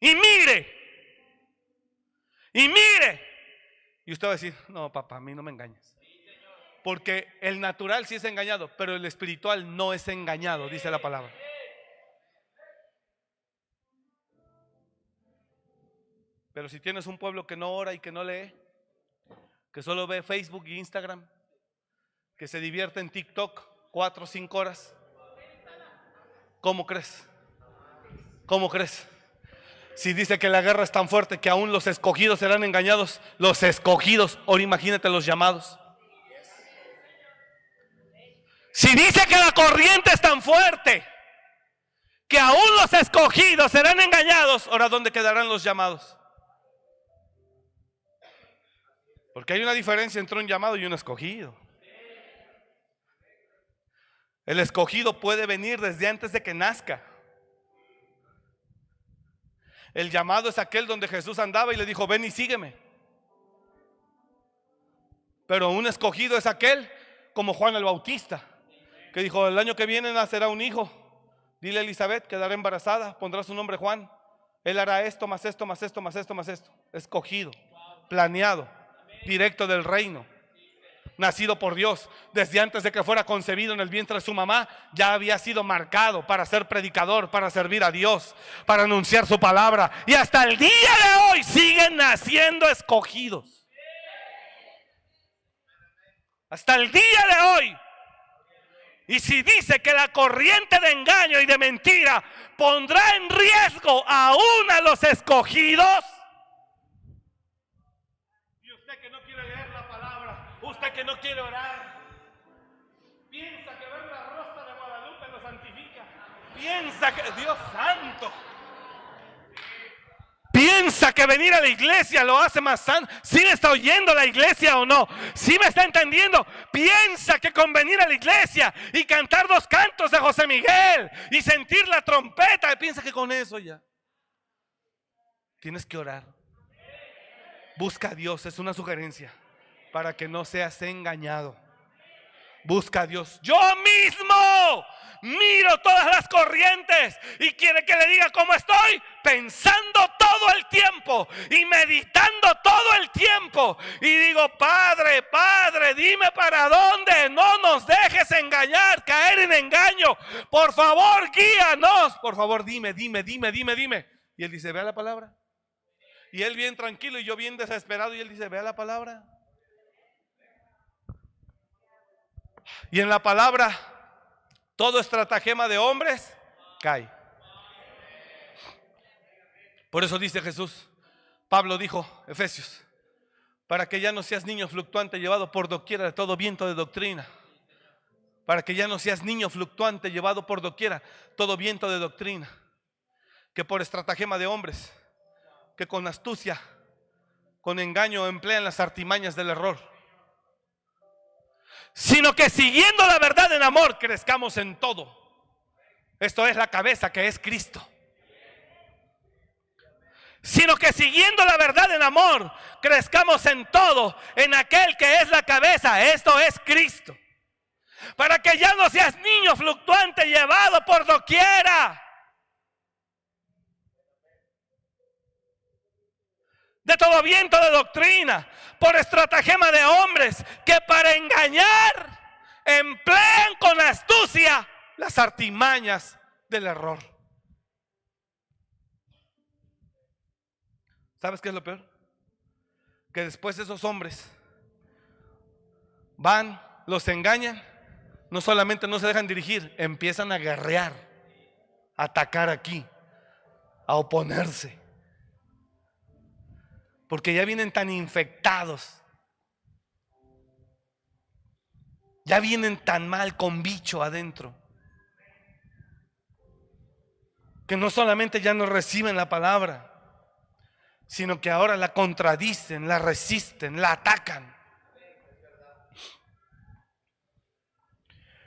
Y mire. Y mire. Y usted va a decir, no, papá, a mí no me engañes. Porque el natural sí es engañado, pero el espiritual no es engañado, dice la palabra. Pero si tienes un pueblo que no ora y que no lee, que solo ve Facebook e Instagram, que se divierte en TikTok cuatro o cinco horas, ¿cómo crees? ¿Cómo crees? Si dice que la guerra es tan fuerte que aún los escogidos serán engañados, los escogidos, ahora imagínate los llamados. Si dice que la corriente es tan fuerte que aún los escogidos serán engañados, ahora ¿dónde quedarán los llamados? Porque hay una diferencia entre un llamado y un escogido. El escogido puede venir desde antes de que nazca. El llamado es aquel donde Jesús andaba y le dijo, ven y sígueme. Pero un escogido es aquel como Juan el Bautista, que dijo, el año que viene nacerá un hijo. Dile a Elizabeth, quedará embarazada, pondrá su nombre Juan. Él hará esto, más esto, más esto, más esto, más esto. Escogido, planeado, directo del reino. Nacido por Dios, desde antes de que fuera concebido en el vientre de su mamá, ya había sido marcado para ser predicador, para servir a Dios, para anunciar su palabra. Y hasta el día de hoy siguen naciendo escogidos. Hasta el día de hoy. Y si dice que la corriente de engaño y de mentira pondrá en riesgo aún a los escogidos, y usted que no quiere leer la palabra, usted que no quiere orar, piensa que ver la rosa de Guadalupe lo santifica, piensa que Dios santo. Piensa que venir a la iglesia lo hace más santo. ¿Sí me está oyendo la iglesia o no? ¿Sí me está entendiendo? Piensa que con venir a la iglesia y cantar dos cantos de José Miguel y sentir la trompeta, piensa que con eso ya. Tienes que orar. Busca a Dios, es una sugerencia, para que no seas engañado. Busca a Dios. Yo mismo miro todas las corrientes y quiere que le diga cómo estoy, pensando todo el tiempo y meditando todo el tiempo. Y digo, Padre, Padre, dime para dónde, no nos dejes engañar, caer en engaño. Por favor, guíanos. Por favor, dime, dime, dime, dime, dime. Y él dice, vea la palabra. Y él bien tranquilo y yo bien desesperado y él dice, vea la palabra. Y en la palabra, todo estratagema de hombres cae. Por eso dice Jesús, Pablo dijo, Efesios, para que ya no seas niño fluctuante llevado por doquiera de todo viento de doctrina. Para que ya no seas niño fluctuante llevado por doquiera todo viento de doctrina. Que por estratagema de hombres, que con astucia, con engaño emplean las artimañas del error sino que siguiendo la verdad en amor crezcamos en todo. Esto es la cabeza que es Cristo. Sino que siguiendo la verdad en amor crezcamos en todo, en aquel que es la cabeza, esto es Cristo. Para que ya no seas niño fluctuante llevado por doquiera. De todo viento de doctrina, por estratagema de hombres que para engañar emplean con astucia las artimañas del error. ¿Sabes qué es lo peor? Que después esos hombres van, los engañan, no solamente no se dejan dirigir, empiezan a guerrear, a atacar aquí, a oponerse porque ya vienen tan infectados. Ya vienen tan mal con bicho adentro. que no solamente ya no reciben la palabra, sino que ahora la contradicen, la resisten, la atacan.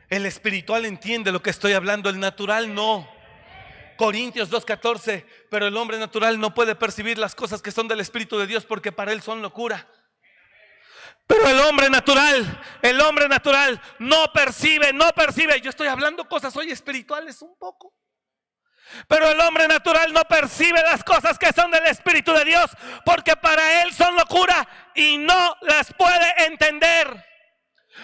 El espiritual entiende lo que estoy hablando, el natural no. Corintios 2.14, pero el hombre natural no puede percibir las cosas que son del Espíritu de Dios porque para él son locura. Pero el hombre natural, el hombre natural no percibe, no percibe. Yo estoy hablando cosas hoy espirituales un poco. Pero el hombre natural no percibe las cosas que son del Espíritu de Dios porque para él son locura y no las puede entender.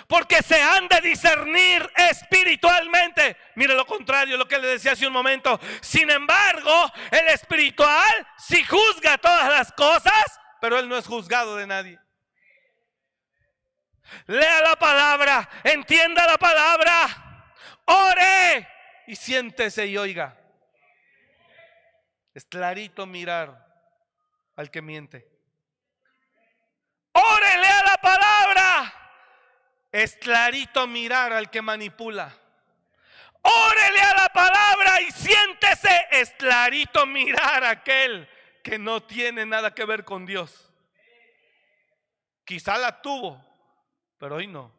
Porque se han de discernir espiritualmente. Mire lo contrario, lo que le decía hace un momento. Sin embargo, el espiritual sí juzga todas las cosas, pero él no es juzgado de nadie. Lea la palabra, entienda la palabra, ore y siéntese y oiga. Es clarito mirar al que miente. Ore, lea la palabra. Es clarito mirar al que manipula. Órele a la palabra y siéntese. Es clarito mirar a aquel que no tiene nada que ver con Dios. Quizá la tuvo, pero hoy no.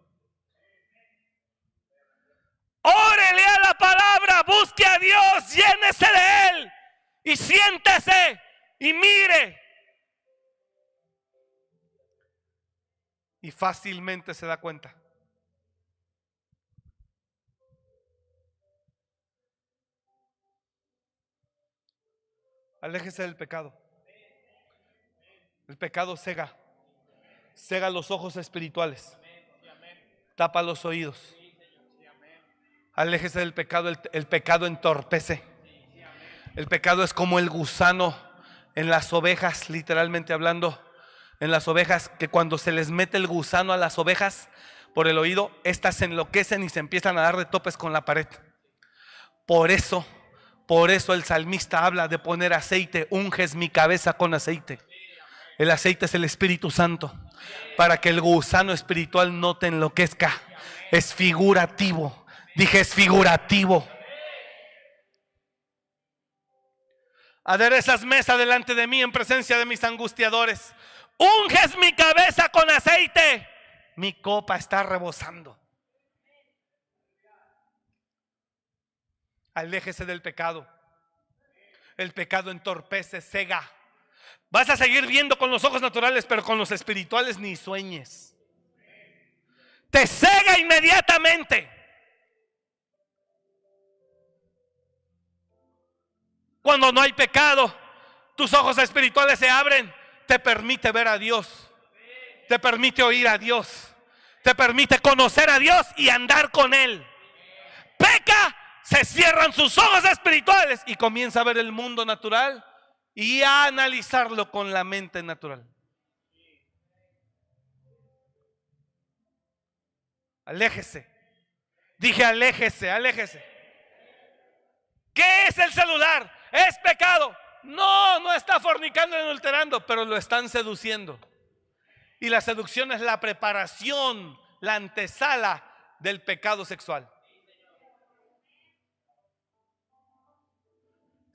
Órele a la palabra, busque a Dios, llénese de Él y siéntese y mire. Y fácilmente se da cuenta. Aléjese del pecado. El pecado cega. Cega los ojos espirituales. Tapa los oídos. Aléjese del pecado. El, pecado entorpece. El pecado es como el gusano en las ovejas, literalmente hablando. En las ovejas, que cuando se les mete el gusano a las ovejas por el oído, estas se enloquecen y se empiezan a dar de topes con la pared. Por eso por eso el salmista habla de poner aceite, unges mi cabeza con aceite. El aceite es el Espíritu Santo, para que el gusano espiritual no te enloquezca. Es figurativo. Dije, es figurativo. Aderezas mesa delante de mí en presencia de mis angustiadores. Unges mi cabeza con aceite. Mi copa está rebosando. Aléjese del pecado. El pecado entorpece, cega. Vas a seguir viendo con los ojos naturales, pero con los espirituales ni sueñes. Te cega inmediatamente. Cuando no hay pecado, tus ojos espirituales se abren, te permite ver a Dios, te permite oír a Dios, te permite conocer a Dios y andar con Él. Peca se cierran sus ojos espirituales y comienza a ver el mundo natural y a analizarlo con la mente natural. Aléjese. Dije, aléjese, aléjese. ¿Qué es el celular? ¿Es pecado? No, no está fornicando y adulterando, pero lo están seduciendo. Y la seducción es la preparación, la antesala del pecado sexual.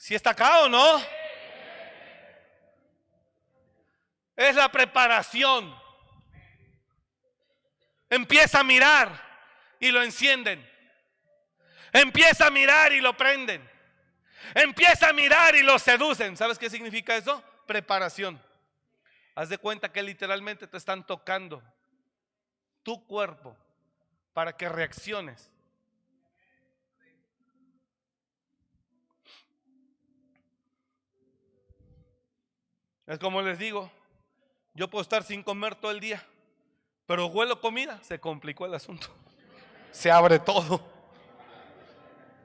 ¿Si está acá o no? Es la preparación. Empieza a mirar y lo encienden. Empieza a mirar y lo prenden. Empieza a mirar y lo seducen. ¿Sabes qué significa eso? Preparación. Haz de cuenta que literalmente te están tocando tu cuerpo para que reacciones Es como les digo, yo puedo estar sin comer todo el día, pero huelo comida, se complicó el asunto. Se abre todo.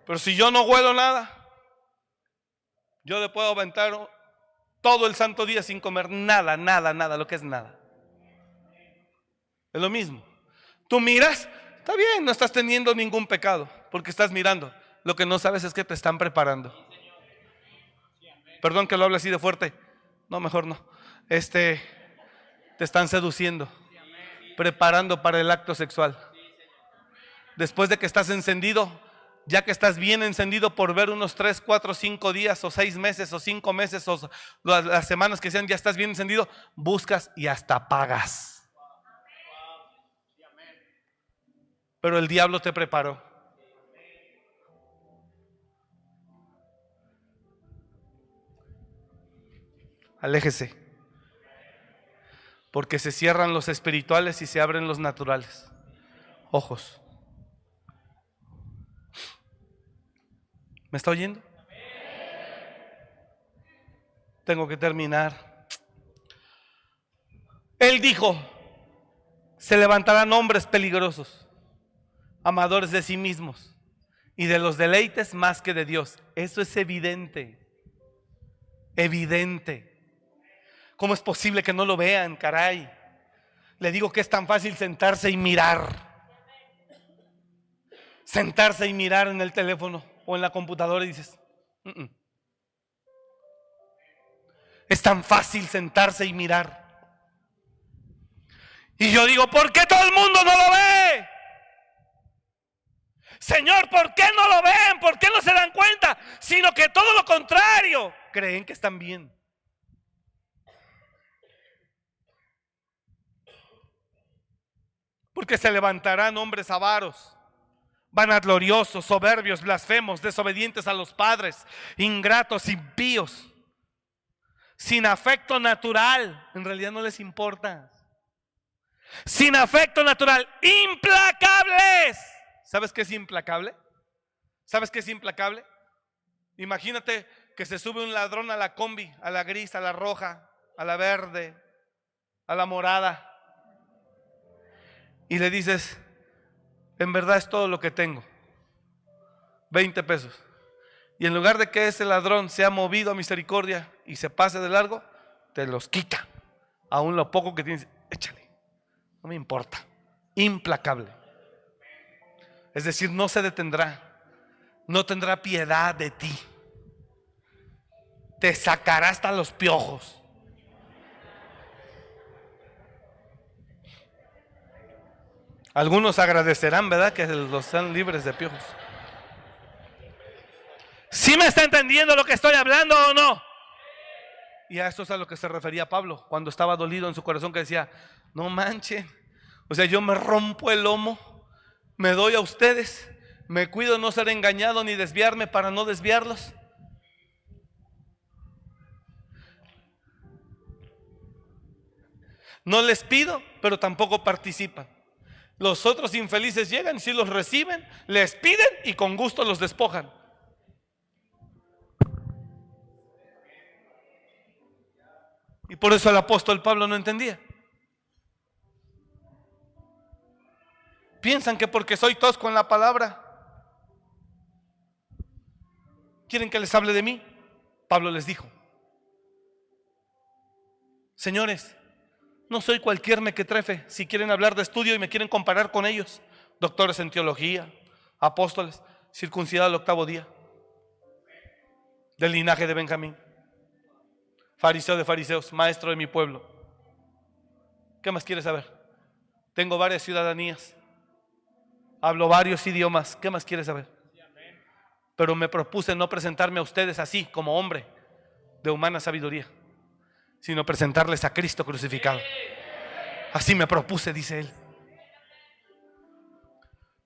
Pero si yo no huelo nada, yo le puedo aventar todo el santo día sin comer nada, nada, nada, lo que es nada. Es lo mismo. Tú miras, está bien, no estás teniendo ningún pecado, porque estás mirando. Lo que no sabes es que te están preparando. Perdón que lo hable así de fuerte no, mejor no. Este, te están seduciendo, preparando para el acto sexual. Después de que estás encendido, ya que estás bien encendido por ver unos 3, 4, 5 días o 6 meses o 5 meses o las semanas que sean, ya estás bien encendido, buscas y hasta pagas. Pero el diablo te preparó. Aléjese. Porque se cierran los espirituales y se abren los naturales. Ojos. ¿Me está oyendo? Tengo que terminar. Él dijo, se levantarán hombres peligrosos, amadores de sí mismos y de los deleites más que de Dios. Eso es evidente, evidente. ¿Cómo es posible que no lo vean, caray? Le digo que es tan fácil sentarse y mirar. Sentarse y mirar en el teléfono o en la computadora y dices, es tan fácil sentarse y mirar. Y yo digo, ¿por qué todo el mundo no lo ve? Señor, ¿por qué no lo ven? ¿Por qué no se dan cuenta? Sino que todo lo contrario, creen que están bien. Porque se levantarán hombres avaros vanagloriosos, soberbios, blasfemos, desobedientes a los padres, ingratos, impíos, sin afecto natural, en realidad no les importa, sin afecto natural, implacables. ¿Sabes qué es implacable? ¿Sabes qué es implacable? Imagínate que se sube un ladrón a la combi, a la gris, a la roja, a la verde, a la morada, y le dices, en verdad es todo lo que tengo. 20 pesos. Y en lugar de que ese ladrón sea movido a misericordia y se pase de largo, te los quita. Aún lo poco que tienes, échale. No me importa. Implacable. Es decir, no se detendrá. No tendrá piedad de ti. Te sacará hasta los piojos. Algunos agradecerán, ¿verdad? Que los sean libres de piojos. ¿Sí me está entendiendo lo que estoy hablando o no? Y a eso es a lo que se refería Pablo cuando estaba dolido en su corazón que decía, no manchen, o sea, yo me rompo el lomo, me doy a ustedes, me cuido no ser engañado ni desviarme para no desviarlos. No les pido, pero tampoco participan. Los otros infelices llegan, si los reciben, les piden y con gusto los despojan. Y por eso el apóstol Pablo no entendía. Piensan que porque soy tosco en la palabra, quieren que les hable de mí. Pablo les dijo, señores, no soy cualquier mequetrefe. Si quieren hablar de estudio y me quieren comparar con ellos, doctores en teología, apóstoles, circuncidado el octavo día, del linaje de Benjamín, fariseo de fariseos, maestro de mi pueblo. ¿Qué más quieres saber? Tengo varias ciudadanías, hablo varios idiomas. ¿Qué más quieres saber? Pero me propuse no presentarme a ustedes así, como hombre de humana sabiduría sino presentarles a Cristo crucificado. Así me propuse, dice él.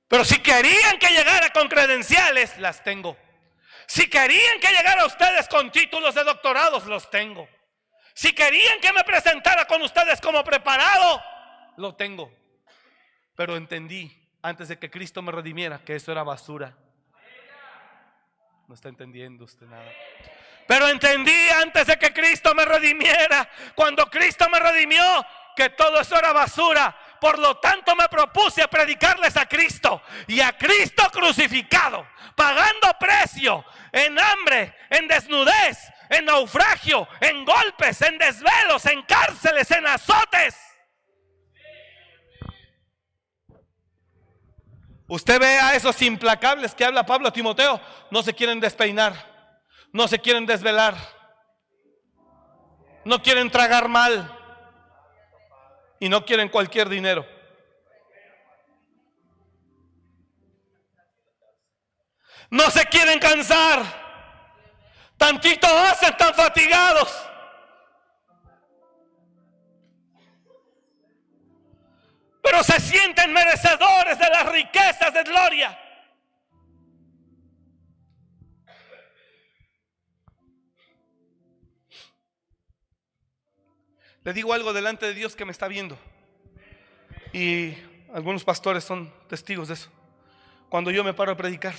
Pero si querían que llegara con credenciales, las tengo. Si querían que llegara a ustedes con títulos de doctorados, los tengo. Si querían que me presentara con ustedes como preparado, lo tengo. Pero entendí antes de que Cristo me redimiera que eso era basura. No está entendiendo usted nada. Pero entendí antes de que Cristo me redimiera, cuando Cristo me redimió, que todo eso era basura. Por lo tanto me propuse predicarles a Cristo y a Cristo crucificado, pagando precio en hambre, en desnudez, en naufragio, en golpes, en desvelos, en cárceles, en azotes. Usted ve a esos implacables que habla Pablo a Timoteo, no se quieren despeinar no se quieren desvelar, no quieren tragar mal y no quieren cualquier dinero. No se quieren cansar. Tantito hacen tan fatigados. Pero se sienten merecedores de las riquezas de gloria. Le digo algo delante de Dios que me está viendo. Y algunos pastores son testigos de eso. Cuando yo me paro a predicar,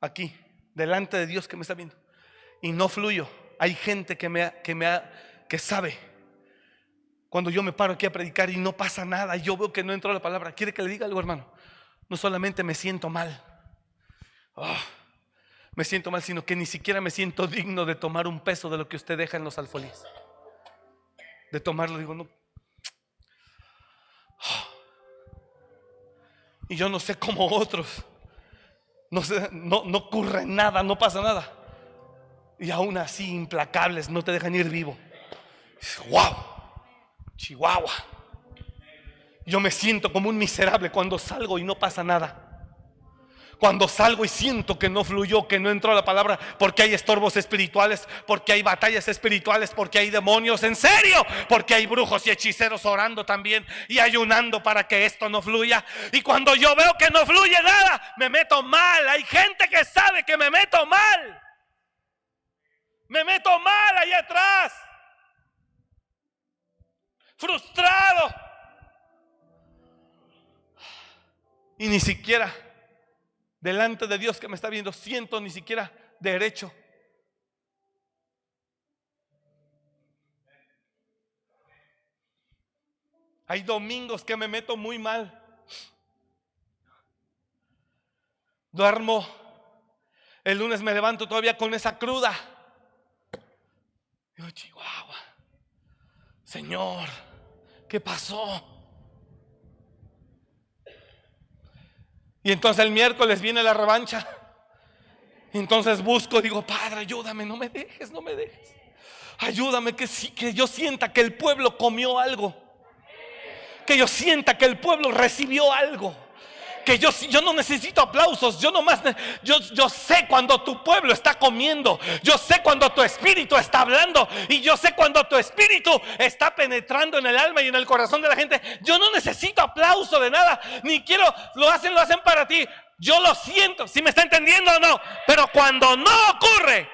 aquí, delante de Dios que me está viendo, y no fluyo, hay gente que me, que me que sabe. Cuando yo me paro aquí a predicar y no pasa nada, yo veo que no entró la palabra, ¿quiere que le diga algo, hermano? No solamente me siento mal, ah, me siento mal, sino que ni siquiera me siento digno de tomar un peso de lo que usted deja en los alfolíes de tomarlo. Digo, no. Y yo no sé cómo otros. No, sé, no, no ocurre nada, no pasa nada. Y aún así, implacables, no te dejan ir vivo. ¡Wow! Chihuahua. Yo me siento como un miserable cuando salgo y no pasa nada. Cuando salgo y siento que no fluyó, que no entró la palabra, porque hay estorbos espirituales, porque hay batallas espirituales, porque hay demonios, en serio, porque hay brujos y hechiceros orando también y ayunando para que esto no fluya. Y cuando yo veo que no fluye nada, me meto mal. Hay gente que sabe que me meto mal. Me meto mal ahí atrás. Frustrado. Y ni siquiera delante de Dios que me está viendo, siento ni siquiera derecho. Hay domingos que me meto muy mal. Duermo. El lunes me levanto todavía con esa cruda. Digo, Chihuahua. Señor, ¿qué pasó? Y entonces el miércoles viene la revancha. Y entonces busco, digo, Padre, ayúdame, no me dejes, no me dejes. Ayúdame que, que yo sienta que el pueblo comió algo. Que yo sienta que el pueblo recibió algo que yo, yo no necesito aplausos, yo nomás, yo, yo sé cuando tu pueblo está comiendo, yo sé cuando tu espíritu está hablando y yo sé cuando tu espíritu está penetrando en el alma y en el corazón de la gente. Yo no necesito aplauso de nada, ni quiero, lo hacen, lo hacen para ti. Yo lo siento, si me está entendiendo o no, pero cuando no ocurre,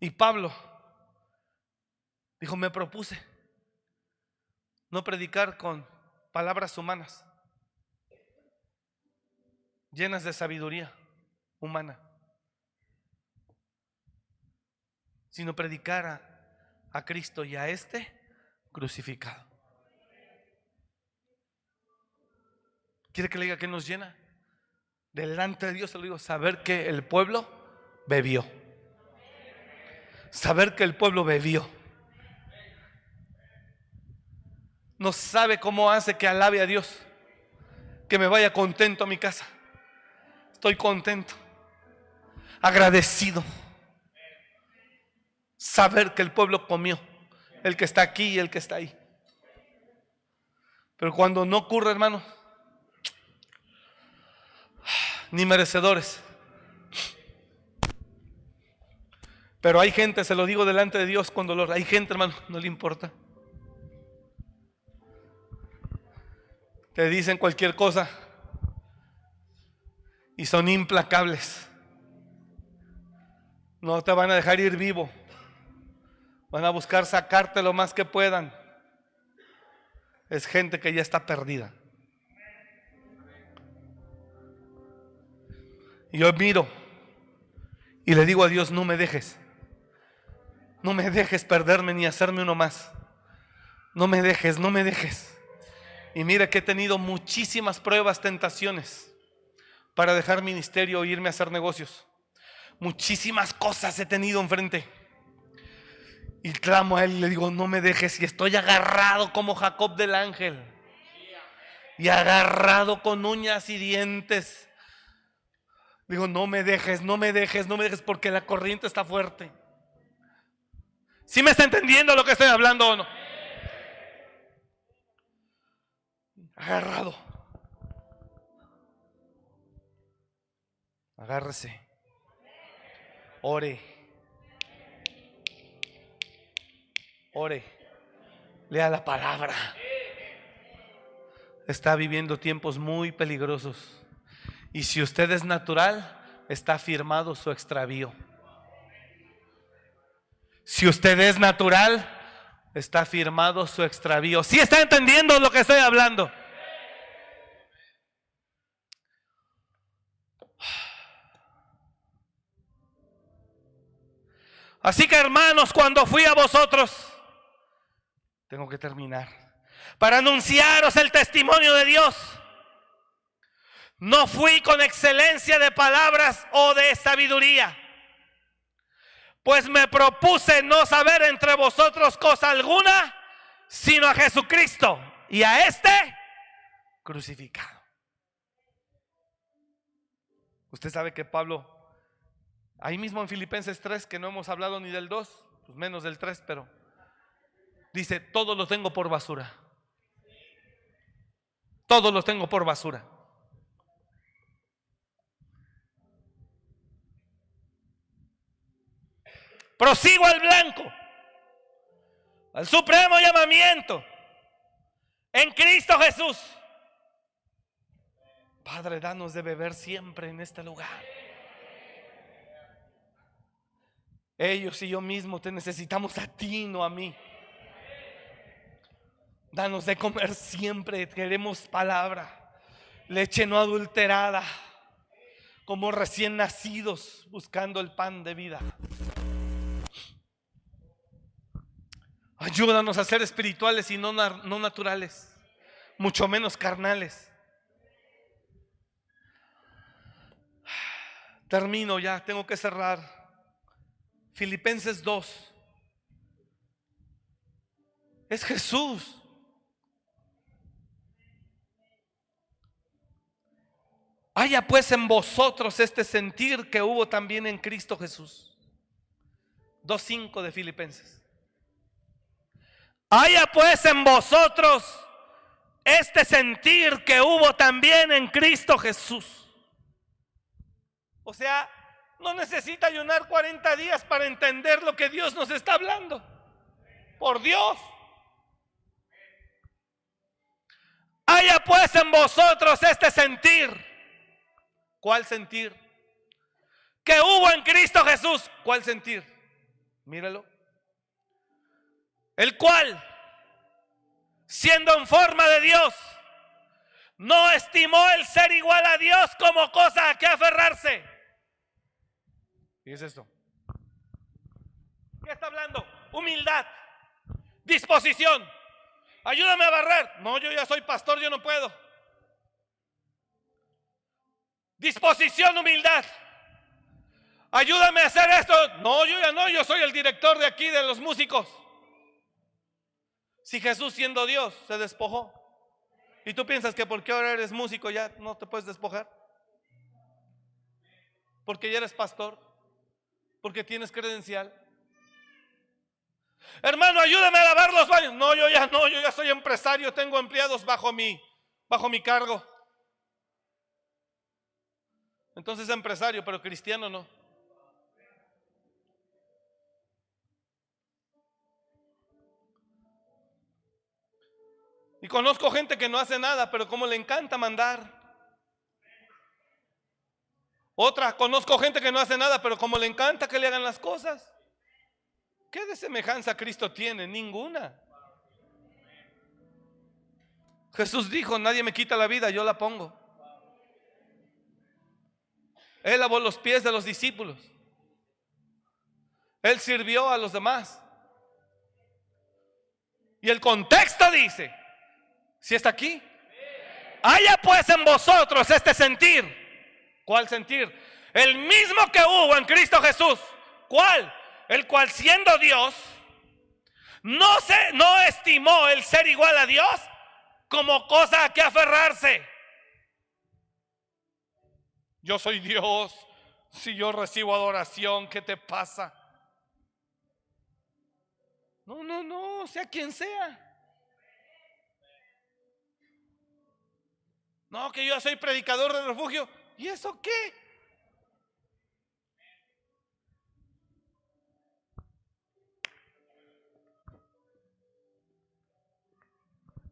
Y Pablo dijo, me propuse no predicar con palabras humanas, llenas de sabiduría humana, sino predicar a, Cristo y a este crucificado. ¿Quiere que le diga que nos llena? Delante de Dios se lo digo, saber que el pueblo bebió saber que el pueblo bebió. No sabe cómo hace que alabe a Dios, que me vaya contento a mi casa. Estoy contento, agradecido. Saber que el pueblo comió, el que está aquí y el que está ahí. Pero cuando no ocurre, hermano, ni merecedores. Pero hay gente, se lo digo delante de Dios con dolor, hay gente, hermano, no le importa. Te dicen cualquier cosa y son implacables. No te van a dejar ir vivo. Van a buscar sacarte lo más que puedan. Es gente que ya está perdida. Y yo miro y le digo a Dios, no me dejes. No me dejes perderme ni hacerme uno más. No me dejes, no me dejes. Y mira que he tenido muchísimas pruebas, tentaciones para dejar ministerio o irme a hacer negocios. Muchísimas cosas he tenido enfrente. Y clamo a él y le digo, no me dejes. Y estoy agarrado como Jacob del ángel. Y agarrado con uñas y dientes. Digo, no me dejes, no me dejes, no me dejes porque la corriente está fuerte. ¿Sí me está entendiendo lo que estoy hablando o no? Agarrado. Agárrese. Ore. Ore. Lea la palabra. Está viviendo tiempos muy peligrosos. Y si usted es natural, está firmado su extravío. Si usted es natural, está firmado su extravío. Si está entendiendo lo que estoy hablando? Así que hermanos, cuando fui a vosotros, tengo que terminar, para anunciaros el testimonio de Dios. No fui con excelencia de palabras o de sabiduría pues me propuse no saber entre vosotros cosa alguna, sino a Jesucristo y a este crucificado. Usted sabe que Pablo, ahí mismo en Filipenses 3, que no hemos hablado ni del 2, pues menos del 3, pero dice, todo lo tengo por basura. Todo lo tengo por basura. Prosigo al blanco, al supremo llamamiento en Cristo Jesús. Padre, danos de beber siempre en este lugar. Ellos y yo mismo te necesitamos a ti, no a mí. Danos de comer siempre, queremos palabra, leche no adulterada, como recién nacidos buscando el pan de vida. Ayúdanos a ser espirituales y no, no naturales, mucho menos carnales. Termino ya, tengo que cerrar. Filipenses 2. Es Jesús. Haya pues en vosotros este sentir que hubo también en Cristo Jesús. 2.5 de Filipenses. Haya pues en vosotros este sentir que hubo también en Cristo Jesús. O sea, no necesita ayunar 40 días para entender lo que Dios nos está hablando. Por Dios. Haya pues en vosotros este sentir. ¿Cuál sentir? Que hubo en Cristo Jesús. ¿Cuál sentir? Míralo el cual, siendo en forma de Dios, no estimó el ser igual a Dios como cosa a que aferrarse. ¿Y es esto? ¿Qué está hablando? Humildad, disposición. Ayúdame a barrer. No, yo ya soy pastor, yo no puedo. Disposición, humildad. Ayúdame a hacer esto. No, yo ya no, yo soy el director de aquí de los músicos. Si Jesús siendo Dios se despojó. ¿Y tú piensas que porque ahora eres músico ya no te puedes despojar? Porque ya eres pastor. Porque tienes credencial. Hermano, ayúdame a lavar los baños. No, yo ya no, yo ya soy empresario, tengo empleados bajo mi bajo mi cargo. Entonces empresario, pero cristiano no. Conozco gente que no hace nada, pero como le encanta mandar. Otra, conozco gente que no hace nada, pero como le encanta que le hagan las cosas. ¿Qué de semejanza Cristo tiene? Ninguna. Jesús dijo, nadie me quita la vida, yo la pongo. Él lavó los pies de los discípulos. Él sirvió a los demás. Y el contexto dice, si está aquí? Haya pues en vosotros este sentir. ¿Cuál sentir? El mismo que hubo en Cristo Jesús. ¿Cuál? El cual siendo Dios, no, se, no estimó el ser igual a Dios como cosa a que aferrarse. Yo soy Dios. Si yo recibo adoración, ¿qué te pasa? No, no, no, sea quien sea. No, que yo soy predicador de refugio. ¿Y eso qué?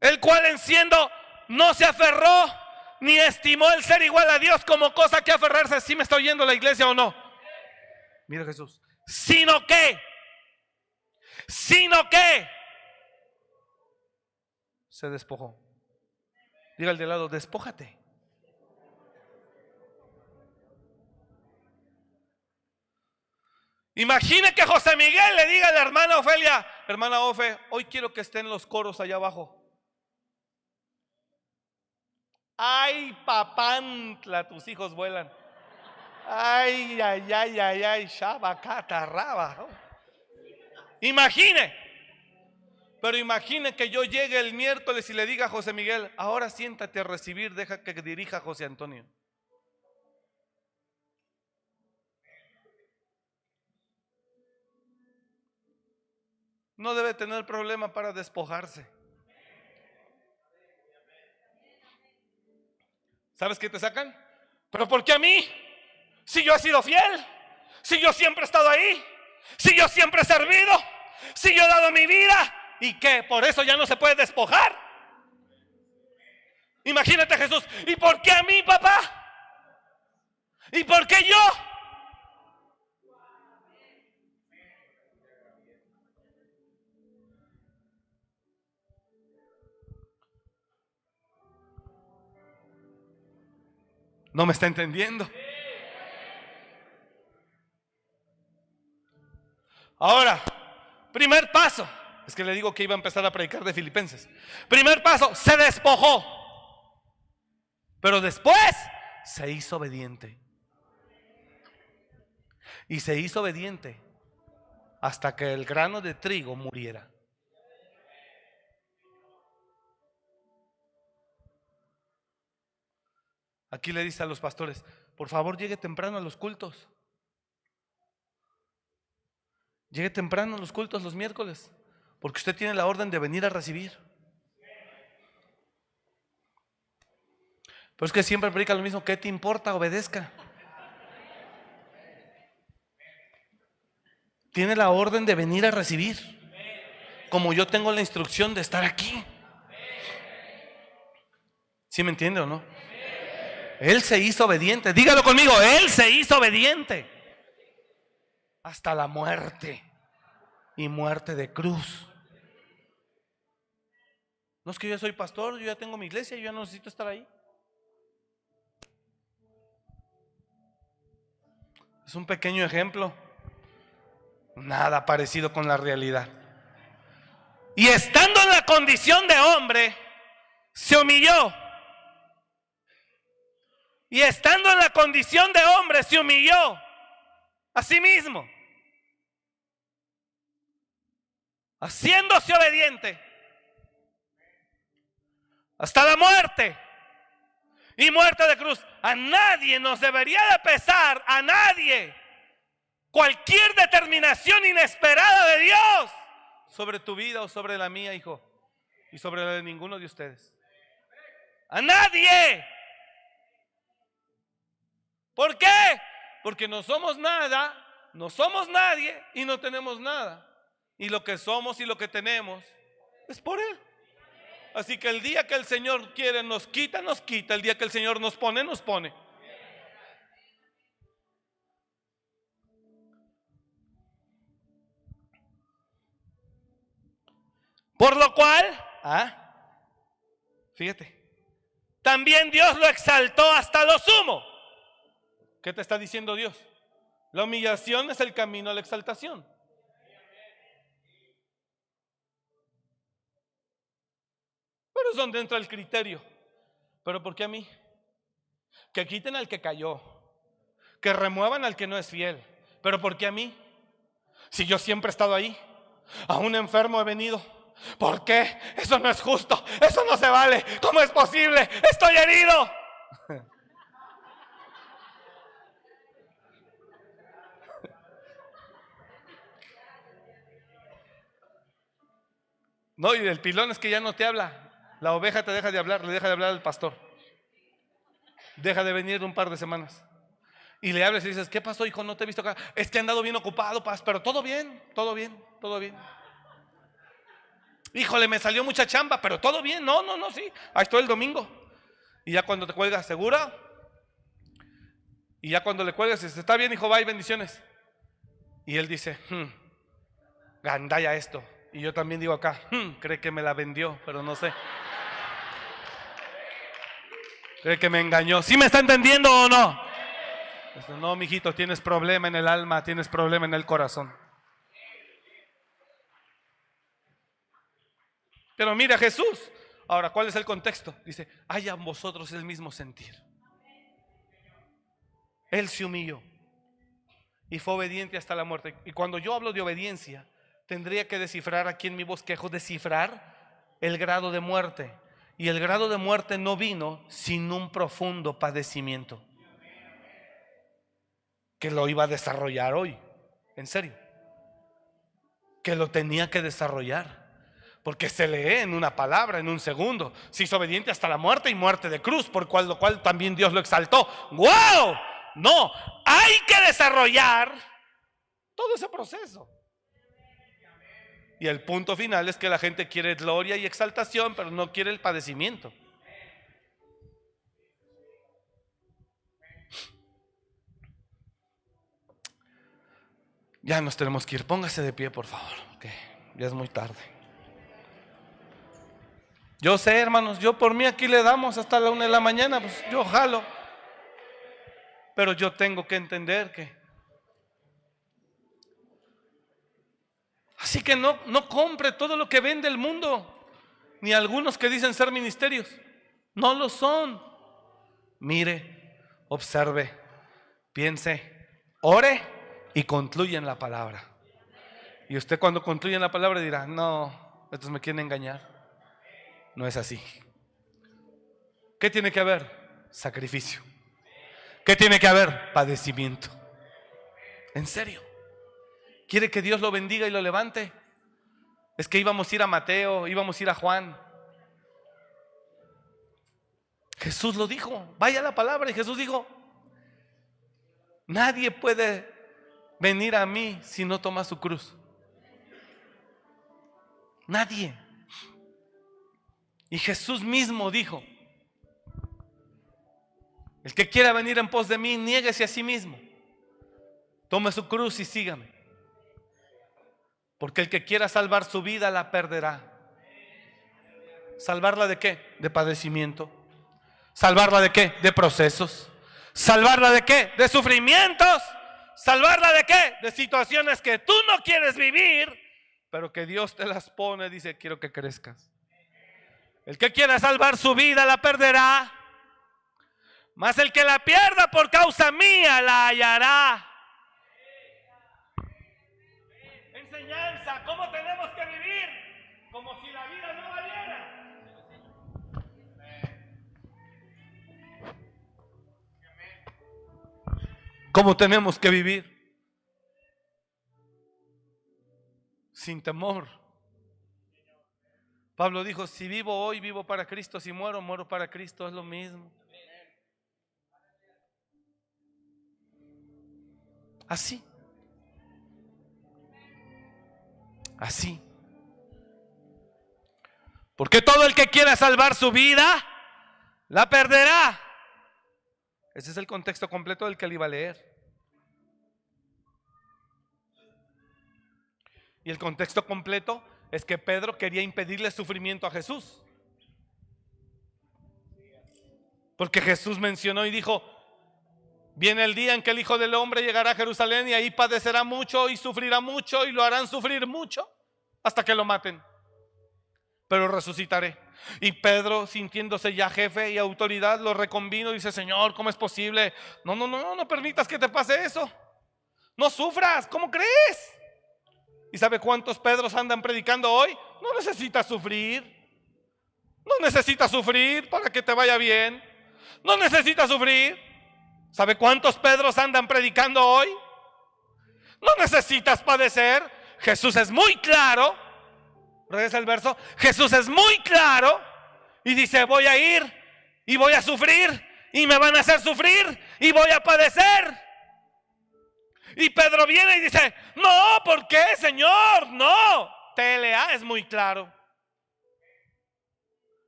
El cual en siendo no se aferró ni estimó el ser igual a Dios como cosa que aferrarse. ¿Si me está oyendo la iglesia o no? Mira Jesús. Sino que, sino que se despojó. Diga al de lado, despójate. Imagine que José Miguel le diga a la hermana Ofelia, hermana Ofe, hoy quiero que estén los coros allá abajo. Ay, papantla, tus hijos vuelan. Ay, ay, ay, ay, ay, shabacata, raba. Imagine. Pero imagine que yo llegue el miércoles y le diga a José Miguel, ahora siéntate a recibir, deja que dirija a José Antonio. No debe tener problema para despojarse. ¿Sabes qué te sacan? Pero ¿por qué a mí? Si yo he sido fiel, si yo siempre he estado ahí, si yo siempre he servido, si yo he dado mi vida y que por eso ya no se puede despojar. Imagínate Jesús, ¿y por qué a mí, papá? ¿Y por qué yo? ¿No me está entendiendo? Ahora, primer paso. Es que le digo que iba a empezar a predicar de Filipenses. Primer paso, se despojó. Pero después se hizo obediente. Y se hizo obediente hasta que el grano de trigo muriera. Aquí le dice a los pastores, por favor llegue temprano a los cultos. Llegue temprano a los cultos los miércoles, porque usted tiene la orden de venir a recibir. Pero es que siempre predica lo mismo, ¿qué te importa? Obedezca. Tiene la orden de venir a recibir, como yo tengo la instrucción de estar aquí. ¿Sí me entiende o no? Él se hizo obediente. Dígalo conmigo, Él se hizo obediente. Hasta la muerte. Y muerte de cruz. No es que yo soy pastor, yo ya tengo mi iglesia, yo ya no necesito estar ahí. Es un pequeño ejemplo. Nada parecido con la realidad. Y estando en la condición de hombre, se humilló y estando en la condición de hombre se humilló a sí mismo, haciéndose obediente hasta la muerte y muerte de cruz. A nadie nos debería de pesar, a nadie, cualquier determinación inesperada de Dios sobre tu vida o sobre la mía, hijo, y sobre la de ninguno de ustedes. A nadie. ¿Por qué? Porque no somos nada, no somos nadie y no tenemos nada. Y lo que somos y lo que tenemos es por Él. Así que el día que el Señor quiere nos quita, nos quita. El día que el Señor nos pone, nos pone. Por lo cual, ¿ah? fíjate, también Dios lo exaltó hasta lo sumo. ¿Qué te está diciendo Dios? La humillación es el camino a la exaltación. es donde entra el criterio. Pero ¿por qué a mí? Que quiten al que cayó, que remuevan al que no es fiel. Pero ¿por qué a mí? Si yo siempre he estado ahí, a un enfermo he venido. ¿Por qué? Eso no es justo, eso no se vale. ¿Cómo es posible? Estoy herido. No, y del pilón es que ya no te habla. La oveja te deja de hablar, le deja de hablar al pastor. Deja de venir un par de semanas. Y le hablas y dices, ¿qué pasó, hijo? No te he visto acá. Es que he andado bien ocupado, paz, pero todo bien, todo bien, todo bien. Híjole, me salió mucha chamba, pero todo bien. No, no, no, sí. Ahí estoy el domingo. Y ya cuando te cuelgas, ¿segura? Y ya cuando le cuelgas, dices, está bien, hijo, bye, bendiciones. Y él dice, hmm, gandaya esto. Y yo también digo acá, hmm, cree que me la vendió, pero no sé. Cree que me engañó. ¿Sí me está entendiendo o no? No, mijito, tienes problema en el alma, tienes problema en el corazón. Pero mira Jesús. Ahora, ¿cuál es el contexto? Dice, haya vosotros el mismo sentir. Él se humilló y fue obediente hasta la muerte. Y cuando yo hablo de obediencia, tendría que descifrar aquí en mi bosquejo, descifrar el grado de muerte. Y el grado de muerte no vino sin un profundo padecimiento que lo iba a desarrollar hoy. En serio. Que lo tenía que desarrollar. Porque se lee en una palabra, en un segundo. Se hizo obediente hasta la muerte y muerte de cruz, por cual, lo cual también Dios lo exaltó. ¡Wow! No, hay que desarrollar todo ese proceso. Y el punto final es que la gente quiere gloria y exaltación, pero no quiere el padecimiento. Ya nos tenemos que ir. Póngase de pie, por favor. Que ya es muy tarde. Yo sé, hermanos, yo por mí aquí le damos hasta la una de la mañana, pues yo jalo. Pero yo tengo que entender que. Así que no, no compre todo lo que vende el mundo, ni algunos que dicen ser ministerios. No lo son. Mire, observe, piense, ore y concluye en la palabra. Y usted cuando concluye en la palabra dirá, no, estos me quieren engañar. No es así. ¿Qué tiene que haber? Sacrificio. ¿Qué tiene que haber? Padecimiento. ¿En serio? ¿Quiere que Dios lo bendiga y lo levante? Es que íbamos a ir a Mateo, íbamos a ir a Juan. Jesús lo dijo, vaya la palabra y Jesús dijo, nadie puede venir a mí si no toma su cruz. Nadie. Y Jesús mismo dijo, el que quiera venir en pos de mí, niéguese a sí mismo. Tome su cruz y sígame. Porque el que quiera salvar su vida la perderá. ¿Salvarla de qué? De padecimiento. ¿Salvarla de qué? De procesos. ¿Salvarla de qué? De sufrimientos. ¿Salvarla de qué? De situaciones que tú no quieres vivir, pero que Dios te las pone. Dice, quiero que crezcas. El que quiera salvar su vida la perderá. Mas el que la pierda por causa mía la hallará. ¿Cómo tenemos que vivir? Como si la vida no valiera. ¿Cómo tenemos que vivir? Sin temor. Pablo dijo, si vivo hoy, vivo para Cristo, si muero, muero para Cristo, es lo mismo. Así. Así. Porque todo el que quiera salvar su vida, la perderá. Ese es el contexto completo del que él iba a leer. Y el contexto completo es que Pedro quería impedirle sufrimiento a Jesús. Porque Jesús mencionó y dijo, viene el día en que el Hijo del Hombre llegará a Jerusalén y ahí padecerá mucho y sufrirá mucho y lo harán sufrir mucho hasta que lo maten. Pero resucitaré. Y Pedro, sintiéndose ya jefe y autoridad, lo reconvino y dice, Señor, ¿cómo es posible? No, no, no, no permitas que te pase eso. No sufras, ¿cómo crees? ¿Y sabe cuántos Pedros andan predicando hoy? No necesitas sufrir. No necesitas sufrir para que te vaya bien. No necesitas sufrir. ¿Sabe cuántos Pedros andan predicando hoy? No necesitas padecer. Jesús es muy claro. Regresa el verso. Jesús es muy claro y dice, voy a ir y voy a sufrir y me van a hacer sufrir y voy a padecer. Y Pedro viene y dice, no, ¿por qué, Señor? No. TLA es muy claro.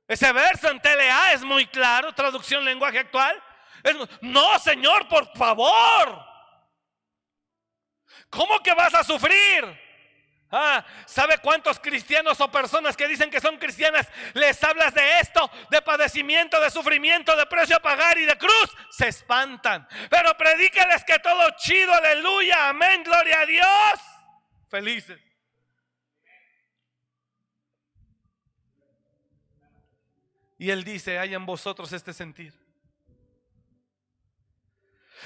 Ese verso en TLA es muy claro, traducción lenguaje actual. No, Señor, por favor. ¿Cómo que vas a sufrir? Ah, ¿sabe cuántos cristianos o personas que dicen que son cristianas les hablas de esto, de padecimiento, de sufrimiento, de precio a pagar y de cruz? Se espantan. Pero predíqueles que todo chido, aleluya, amén, gloria a Dios. Felices. Y él dice, hay en vosotros este sentir.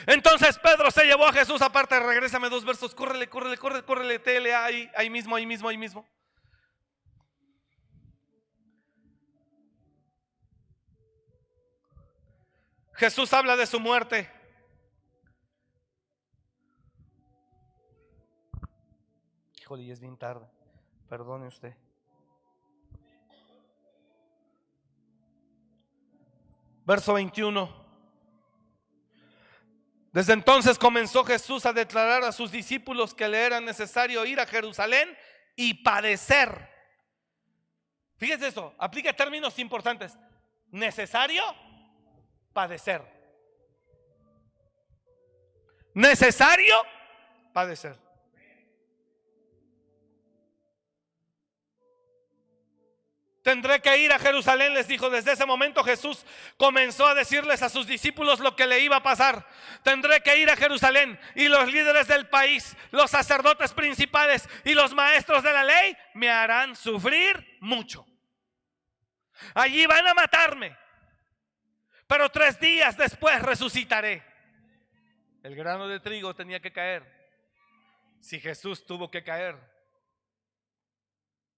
Entonces Pedro se llevó a Jesús aparte, regrésame dos versos, córrele, córrele, córrele, córrele, tele ahí, ahí mismo, ahí mismo, ahí mismo. Jesús habla de su muerte. Híjole, es bien tarde. Perdone usted. Verso 21. Desde entonces comenzó Jesús a declarar a sus discípulos que le era necesario ir a Jerusalén y padecer. Fíjense eso, aplica términos importantes. Necesario, padecer. Necesario, padecer. Tendré que ir a Jerusalén, les dijo. Desde ese momento Jesús comenzó a decirles a sus discípulos lo que le iba a pasar. Tendré que ir a Jerusalén y los líderes del país, los sacerdotes principales y los maestros de la ley me harán sufrir mucho. Allí van a matarme, pero tres días después resucitaré. El grano de trigo tenía que caer. Si Jesús tuvo que caer,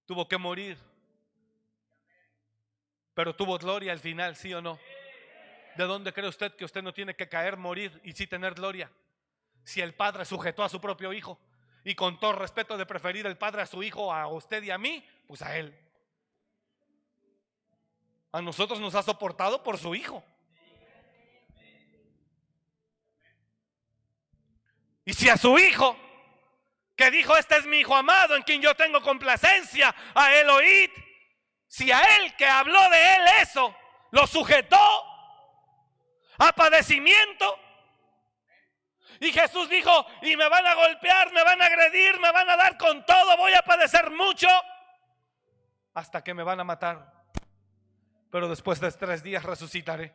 tuvo que morir pero tuvo gloria al final, ¿sí o no? ¿De dónde cree usted que usted no tiene que caer, morir y sí tener gloria? Si el Padre sujetó a su propio Hijo y con todo respeto de preferir el Padre a su Hijo, a usted y a mí, pues a Él. A nosotros nos ha soportado por su Hijo. Y si a su Hijo, que dijo, este es mi Hijo amado en quien yo tengo complacencia, a Él oíd, si a él que habló de él eso, lo sujetó a padecimiento. Y Jesús dijo, y me van a golpear, me van a agredir, me van a dar con todo, voy a padecer mucho hasta que me van a matar. Pero después de tres días resucitaré.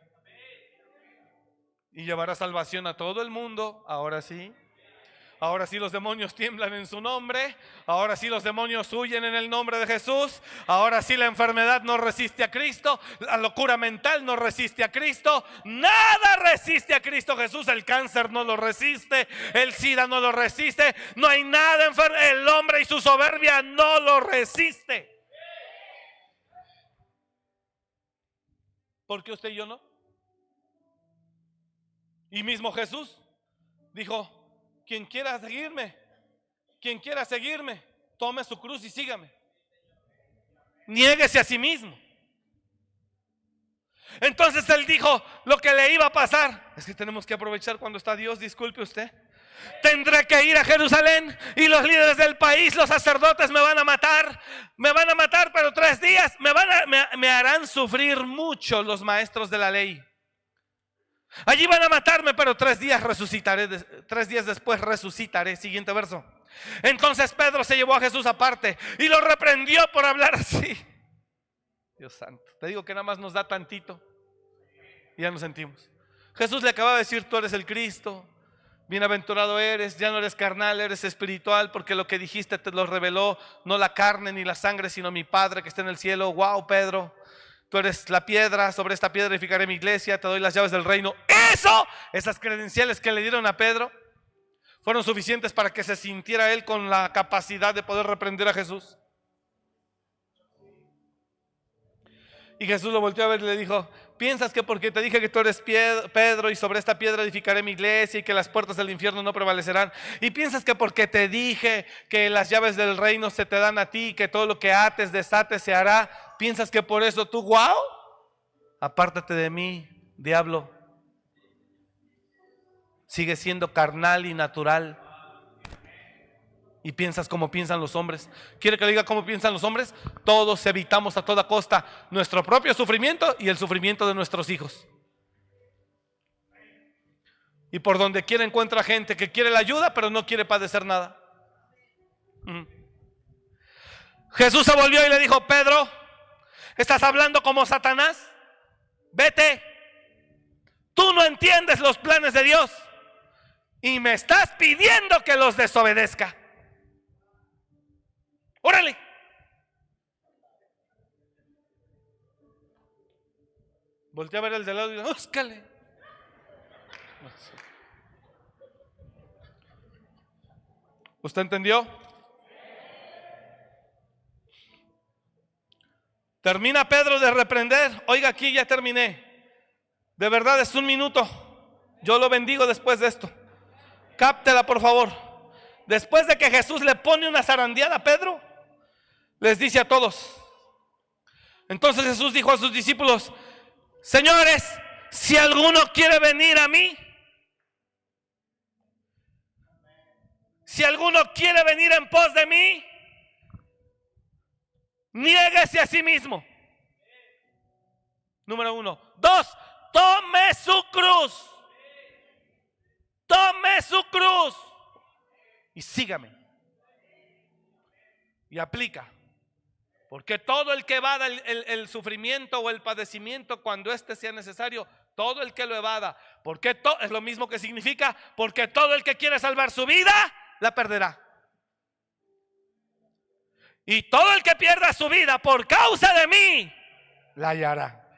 Y llevará salvación a todo el mundo, ahora sí. Ahora sí los demonios tiemblan en su nombre. Ahora sí los demonios huyen en el nombre de Jesús. Ahora sí la enfermedad no resiste a Cristo. La locura mental no resiste a Cristo. Nada resiste a Cristo Jesús. El cáncer no lo resiste. El SIDA no lo resiste. No hay nada enfermo. El hombre y su soberbia no lo resiste. ¿Por qué usted y yo no? Y mismo Jesús dijo, quien quiera seguirme, quien quiera seguirme, tome su cruz y sígame. Niéguese a sí mismo. Entonces él dijo lo que le iba a pasar. Es que tenemos que aprovechar cuando está Dios, disculpe usted. Tendré que ir a Jerusalén y los líderes del país, los sacerdotes me van a matar, me van a matar, pero tres días me, van a, me harán sufrir mucho los maestros de la ley. Allí van a matarme, pero tres días resucitaré, tres días después resucitaré. Siguiente verso. Entonces Pedro se llevó a Jesús aparte y lo reprendió por hablar así. Dios santo, te digo que nada más nos da tantito y ya nos sentimos. Jesús le acaba de decir, tú eres el Cristo, bienaventurado eres, ya no eres carnal, eres espiritual, porque lo que dijiste te lo reveló no la carne ni la sangre, sino mi Padre que está en el cielo. Wow, Pedro. Tú eres la piedra, sobre esta piedra edificaré mi iglesia, te doy las llaves del reino. Eso, esas credenciales que le dieron a Pedro, fueron suficientes para que se sintiera él con la capacidad de poder reprender a Jesús. Y Jesús lo volteó a ver y le dijo, piensas que porque te dije que tú eres Pedro y sobre esta piedra edificaré mi iglesia y que las puertas del infierno no prevalecerán. Y piensas que porque te dije que las llaves del reino se te dan a ti, que todo lo que ates, desates se hará. Piensas que por eso tú, wow, apártate de mí, diablo. Sigue siendo carnal y natural y piensas como piensan los hombres. ¿Quiere que le diga cómo piensan los hombres? Todos evitamos a toda costa nuestro propio sufrimiento y el sufrimiento de nuestros hijos. Y por donde quiera encuentra gente que quiere la ayuda, pero no quiere padecer nada. Jesús se volvió y le dijo, Pedro, ¿estás hablando como Satanás? Vete. Tú no entiendes los planes de Dios y me estás pidiendo que los desobedezca. Órale. Voltea a ver el de lado y ¡óscale! ¿Usted entendió? Termina Pedro de reprender. Oiga, aquí ya terminé. De verdad es un minuto. Yo lo bendigo después de esto. Cáptela, por favor. Después de que Jesús le pone una zarandeada a Pedro, les dice a todos. Entonces Jesús dijo a sus discípulos, señores, si alguno quiere venir a mí, si alguno quiere venir en pos de mí, niéguese a sí mismo. Número uno. Dos, tome su cruz. Tome su cruz. Y sígame. Y aplica. Porque todo el que evada el, sufrimiento o el padecimiento cuando éste sea necesario, todo el que lo evada, porque es lo mismo que significa, porque todo el que quiere salvar su vida, la perderá. Y todo el que pierda su vida por causa de mí, la hallará.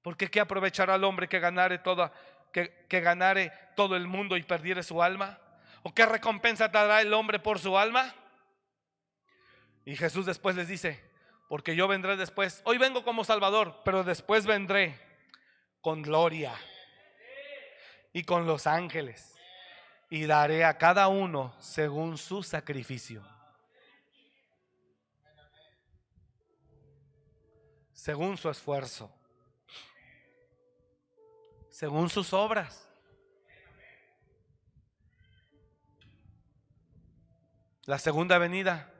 Porque ¿qué aprovechará el hombre que ganare, toda, que, que ganare todo el mundo y perdiere su alma? ¿O qué recompensa dará el hombre por su alma? Y Jesús después les dice, porque yo vendré después. Hoy vengo como Salvador, pero después vendré con gloria y con los ángeles. Y daré a cada uno según su sacrificio. Según su esfuerzo. Según sus obras. La segunda venida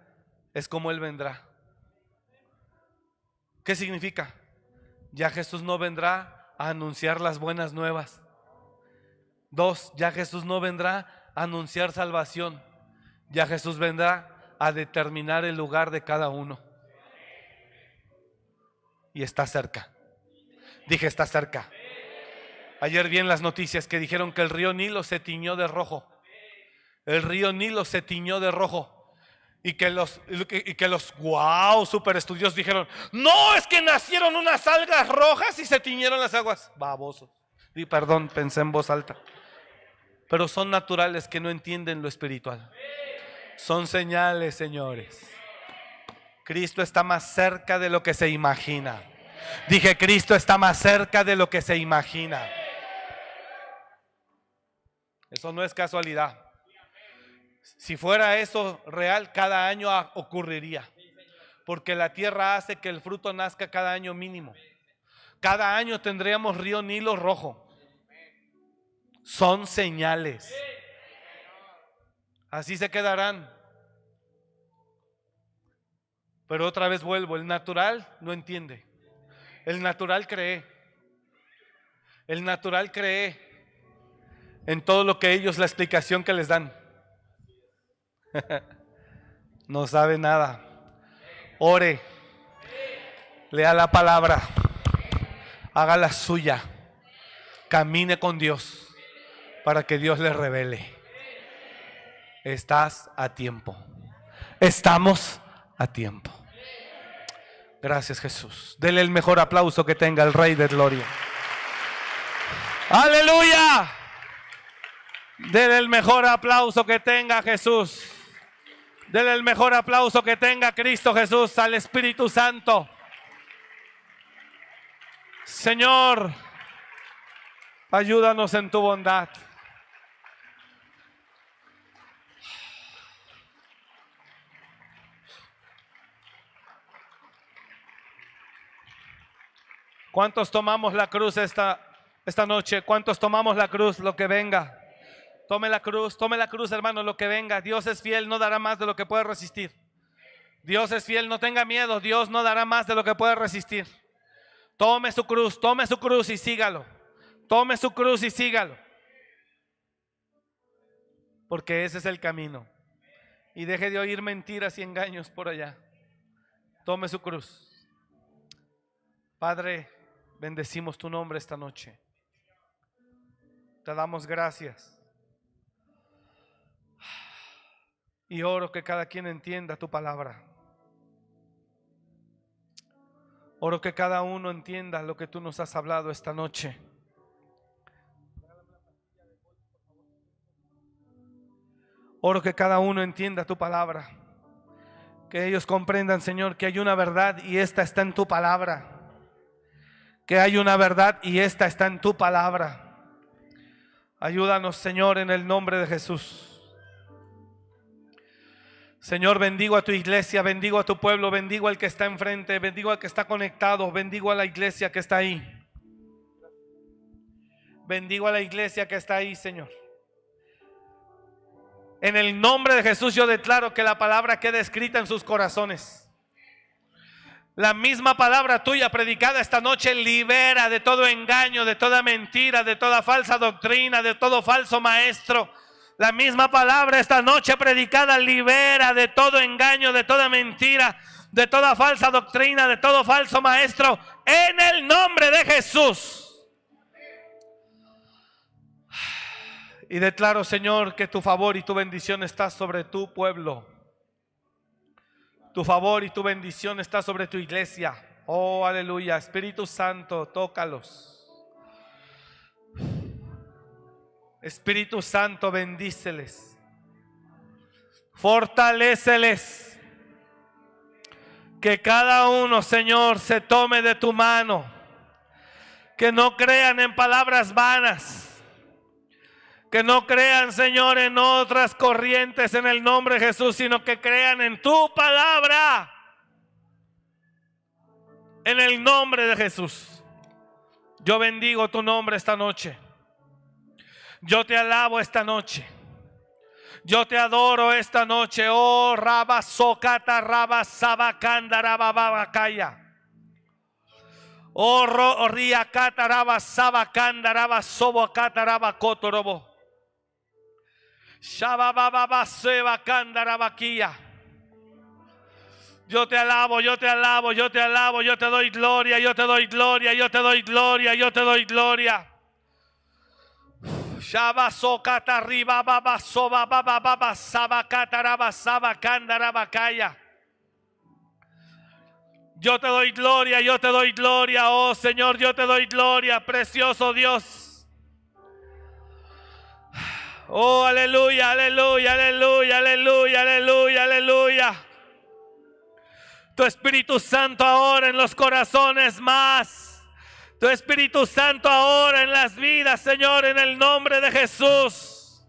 es como Él vendrá. ¿Qué significa? Ya Jesús no vendrá a anunciar las buenas nuevas. Dos, ya Jesús no vendrá a anunciar salvación. Ya Jesús vendrá a determinar el lugar de cada uno. Y está cerca. Dije, está cerca. Ayer vi en las noticias que dijeron que el río Nilo se tiñó de rojo. El río Nilo se tiñó de rojo. Y que los, y que los wow, super estudios dijeron, no, es que nacieron unas algas rojas y se tiñeron las aguas. Babosos. Y perdón, pensé en voz alta. Pero son naturales que no entienden lo espiritual. Son señales, señores. Cristo está más cerca de lo que se imagina. Dije, Cristo está más cerca de lo que se imagina. Eso no es casualidad. Si fuera eso real, cada año ocurriría. Porque la tierra hace que el fruto nazca cada año mínimo. Cada año tendríamos río Nilo rojo. Son señales. Así se quedarán. Pero otra vez vuelvo, el natural no entiende. El natural cree. El natural cree en todo lo que ellos, la explicación que les dan. no sabe nada. Ore, lea la palabra, haga la suya, camine con Dios para que Dios le revele. Estás a tiempo. Estamos a tiempo. Gracias Jesús. Dele el mejor aplauso que tenga el Rey de Gloria. Aleluya. Dele el mejor aplauso que tenga Jesús. Denle el mejor aplauso que tenga Cristo Jesús al Espíritu Santo. Señor, ayúdanos en tu bondad. ¿Cuántos tomamos la cruz esta, esta noche? ¿Cuántos tomamos la cruz? Lo que venga. Tome la cruz, tome la cruz, hermano, lo que venga. Dios es fiel, no dará más de lo que puede resistir. Dios es fiel, no tenga miedo. Dios no dará más de lo que puede resistir. Tome su cruz, tome su cruz y sígalo. Tome su cruz y sígalo. Porque ese es el camino. Y deje de oír mentiras y engaños por allá. Tome su cruz. Padre, bendecimos tu nombre esta noche. Te damos gracias. Y oro que cada quien entienda tu palabra. Oro que cada uno entienda lo que tú nos has hablado esta noche. Oro que cada uno entienda tu palabra. Que ellos comprendan, Señor, que hay una verdad y esta está en tu palabra. Que hay una verdad y esta está en tu palabra. Ayúdanos, Señor, en el nombre de Jesús. Señor, bendigo a tu iglesia, bendigo a tu pueblo, bendigo al que está enfrente, bendigo al que está conectado, bendigo a la iglesia que está ahí. Bendigo a la iglesia que está ahí, Señor. En el nombre de Jesús yo declaro que la palabra quede escrita en sus corazones. La misma palabra tuya predicada esta noche libera de todo engaño, de toda mentira, de toda falsa doctrina, de todo falso maestro la misma palabra esta noche predicada libera de todo engaño, de toda mentira, de toda falsa doctrina, de todo falso maestro, en el nombre de Jesús. Y declaro, Señor, que tu favor y tu bendición está sobre tu pueblo. Tu favor y tu bendición está sobre tu iglesia. Oh, aleluya. Espíritu Santo, tócalos. Espíritu Santo, bendíceles. Fortaléceles. Que cada uno, Señor, se tome de tu mano. Que no crean en palabras vanas. Que no crean, Señor, en otras corrientes en el nombre de Jesús, sino que crean en tu palabra. En el nombre de Jesús. Yo bendigo tu nombre esta noche. Yo te alabo esta noche. Yo te adoro esta noche. Oh, Raba Socata, Raba Sabacanda, Raba Babacaya. Oh, Riacata, Raba Sabacanda, Raba Sobocata, Raba Cotorobo. Shabababa Sebacanda, Rabaquía. Yo te alabo, yo te alabo, yo te alabo, yo te doy gloria, yo te doy gloria, yo te doy gloria, yo te doy gloria. Shaba sokata riba baba soba baba baba sabakata raba sabakanda rabakaya. Yo te doy gloria, yo te doy gloria, oh Señor, yo te doy gloria, precioso Dios. Oh, aleluya, aleluya, aleluya, aleluya, aleluya, aleluya. Tu Espíritu Santo ahora en los corazones más. Tu Espíritu Santo ahora en las vidas, Señor, en el nombre de Jesús.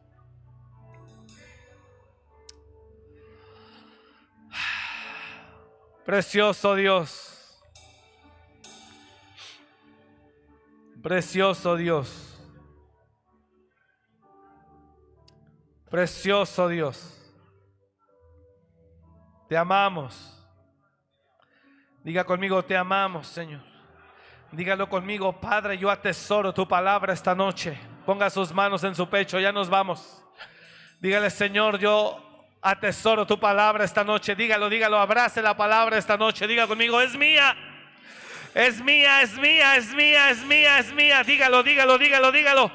Precioso Dios. Precioso Dios. Precioso Dios. Te amamos. Diga conmigo, te amamos, Señor. Dígalo conmigo, Padre, yo atesoro tu palabra esta noche. Ponga sus manos en su pecho, ya nos vamos. Dígale, Señor, yo atesoro tu palabra esta noche. Dígalo, dígalo, abrace la palabra esta noche. Diga conmigo, es mía. Es mía, es mía, es mía, es mía, es mía. Dígalo, dígalo, dígalo, dígalo.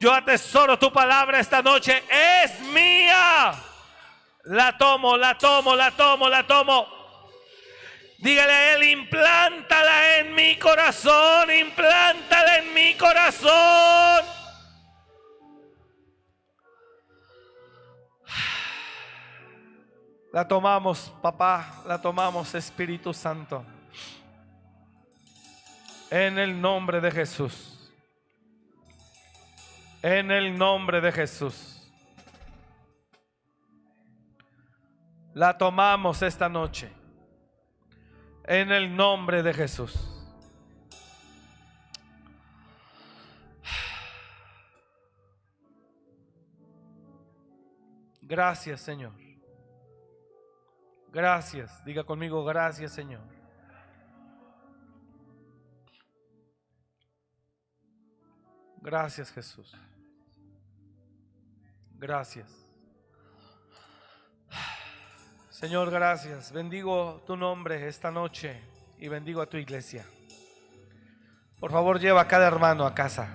Yo atesoro tu palabra esta noche. Es mía. La tomo, la tomo, la tomo, la tomo. Dígale a Él, implántala en mi corazón, implántala en mi corazón. La tomamos, papá, la tomamos, Espíritu Santo. En el nombre de Jesús. En el nombre de Jesús. La tomamos esta noche. En el nombre de Jesús. Gracias, Señor. Gracias. Diga conmigo, gracias, Señor. Gracias, Jesús. Gracias. Señor, gracias. Bendigo tu nombre esta noche y bendigo a tu iglesia. Por favor, lleva a cada hermano a casa.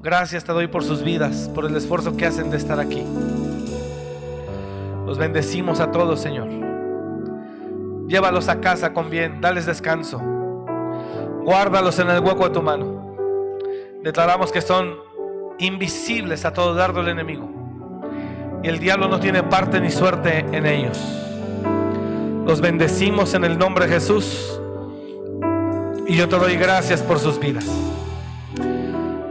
Gracias te doy por sus vidas, por el esfuerzo que hacen de estar aquí. Los bendecimos a todos, Señor. Llévalos a casa con bien, dales descanso. Guárdalos en el hueco de tu mano. Declaramos que son invisibles a todo dardo del enemigo. Y el diablo no tiene parte ni suerte en ellos. Los bendecimos en el nombre de Jesús. Y yo te doy gracias por sus vidas.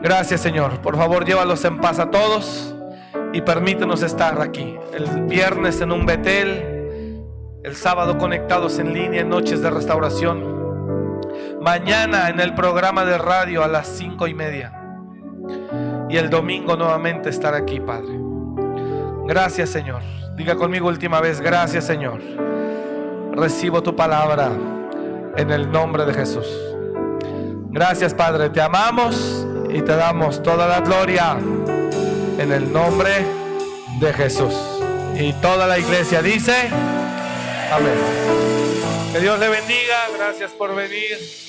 Gracias Señor. Por favor, llévalos en paz a todos y permítenos estar aquí. El viernes en un Betel, el sábado conectados en línea en noches de restauración. Mañana en el programa de radio a las cinco y media. Y el domingo nuevamente estar aquí, Padre. Gracias Señor. Diga conmigo última vez, gracias Señor. Recibo tu palabra en el nombre de Jesús. Gracias Padre, te amamos y te damos toda la gloria en el nombre de Jesús. Y toda la iglesia dice, amén. Que Dios le bendiga, gracias por venir.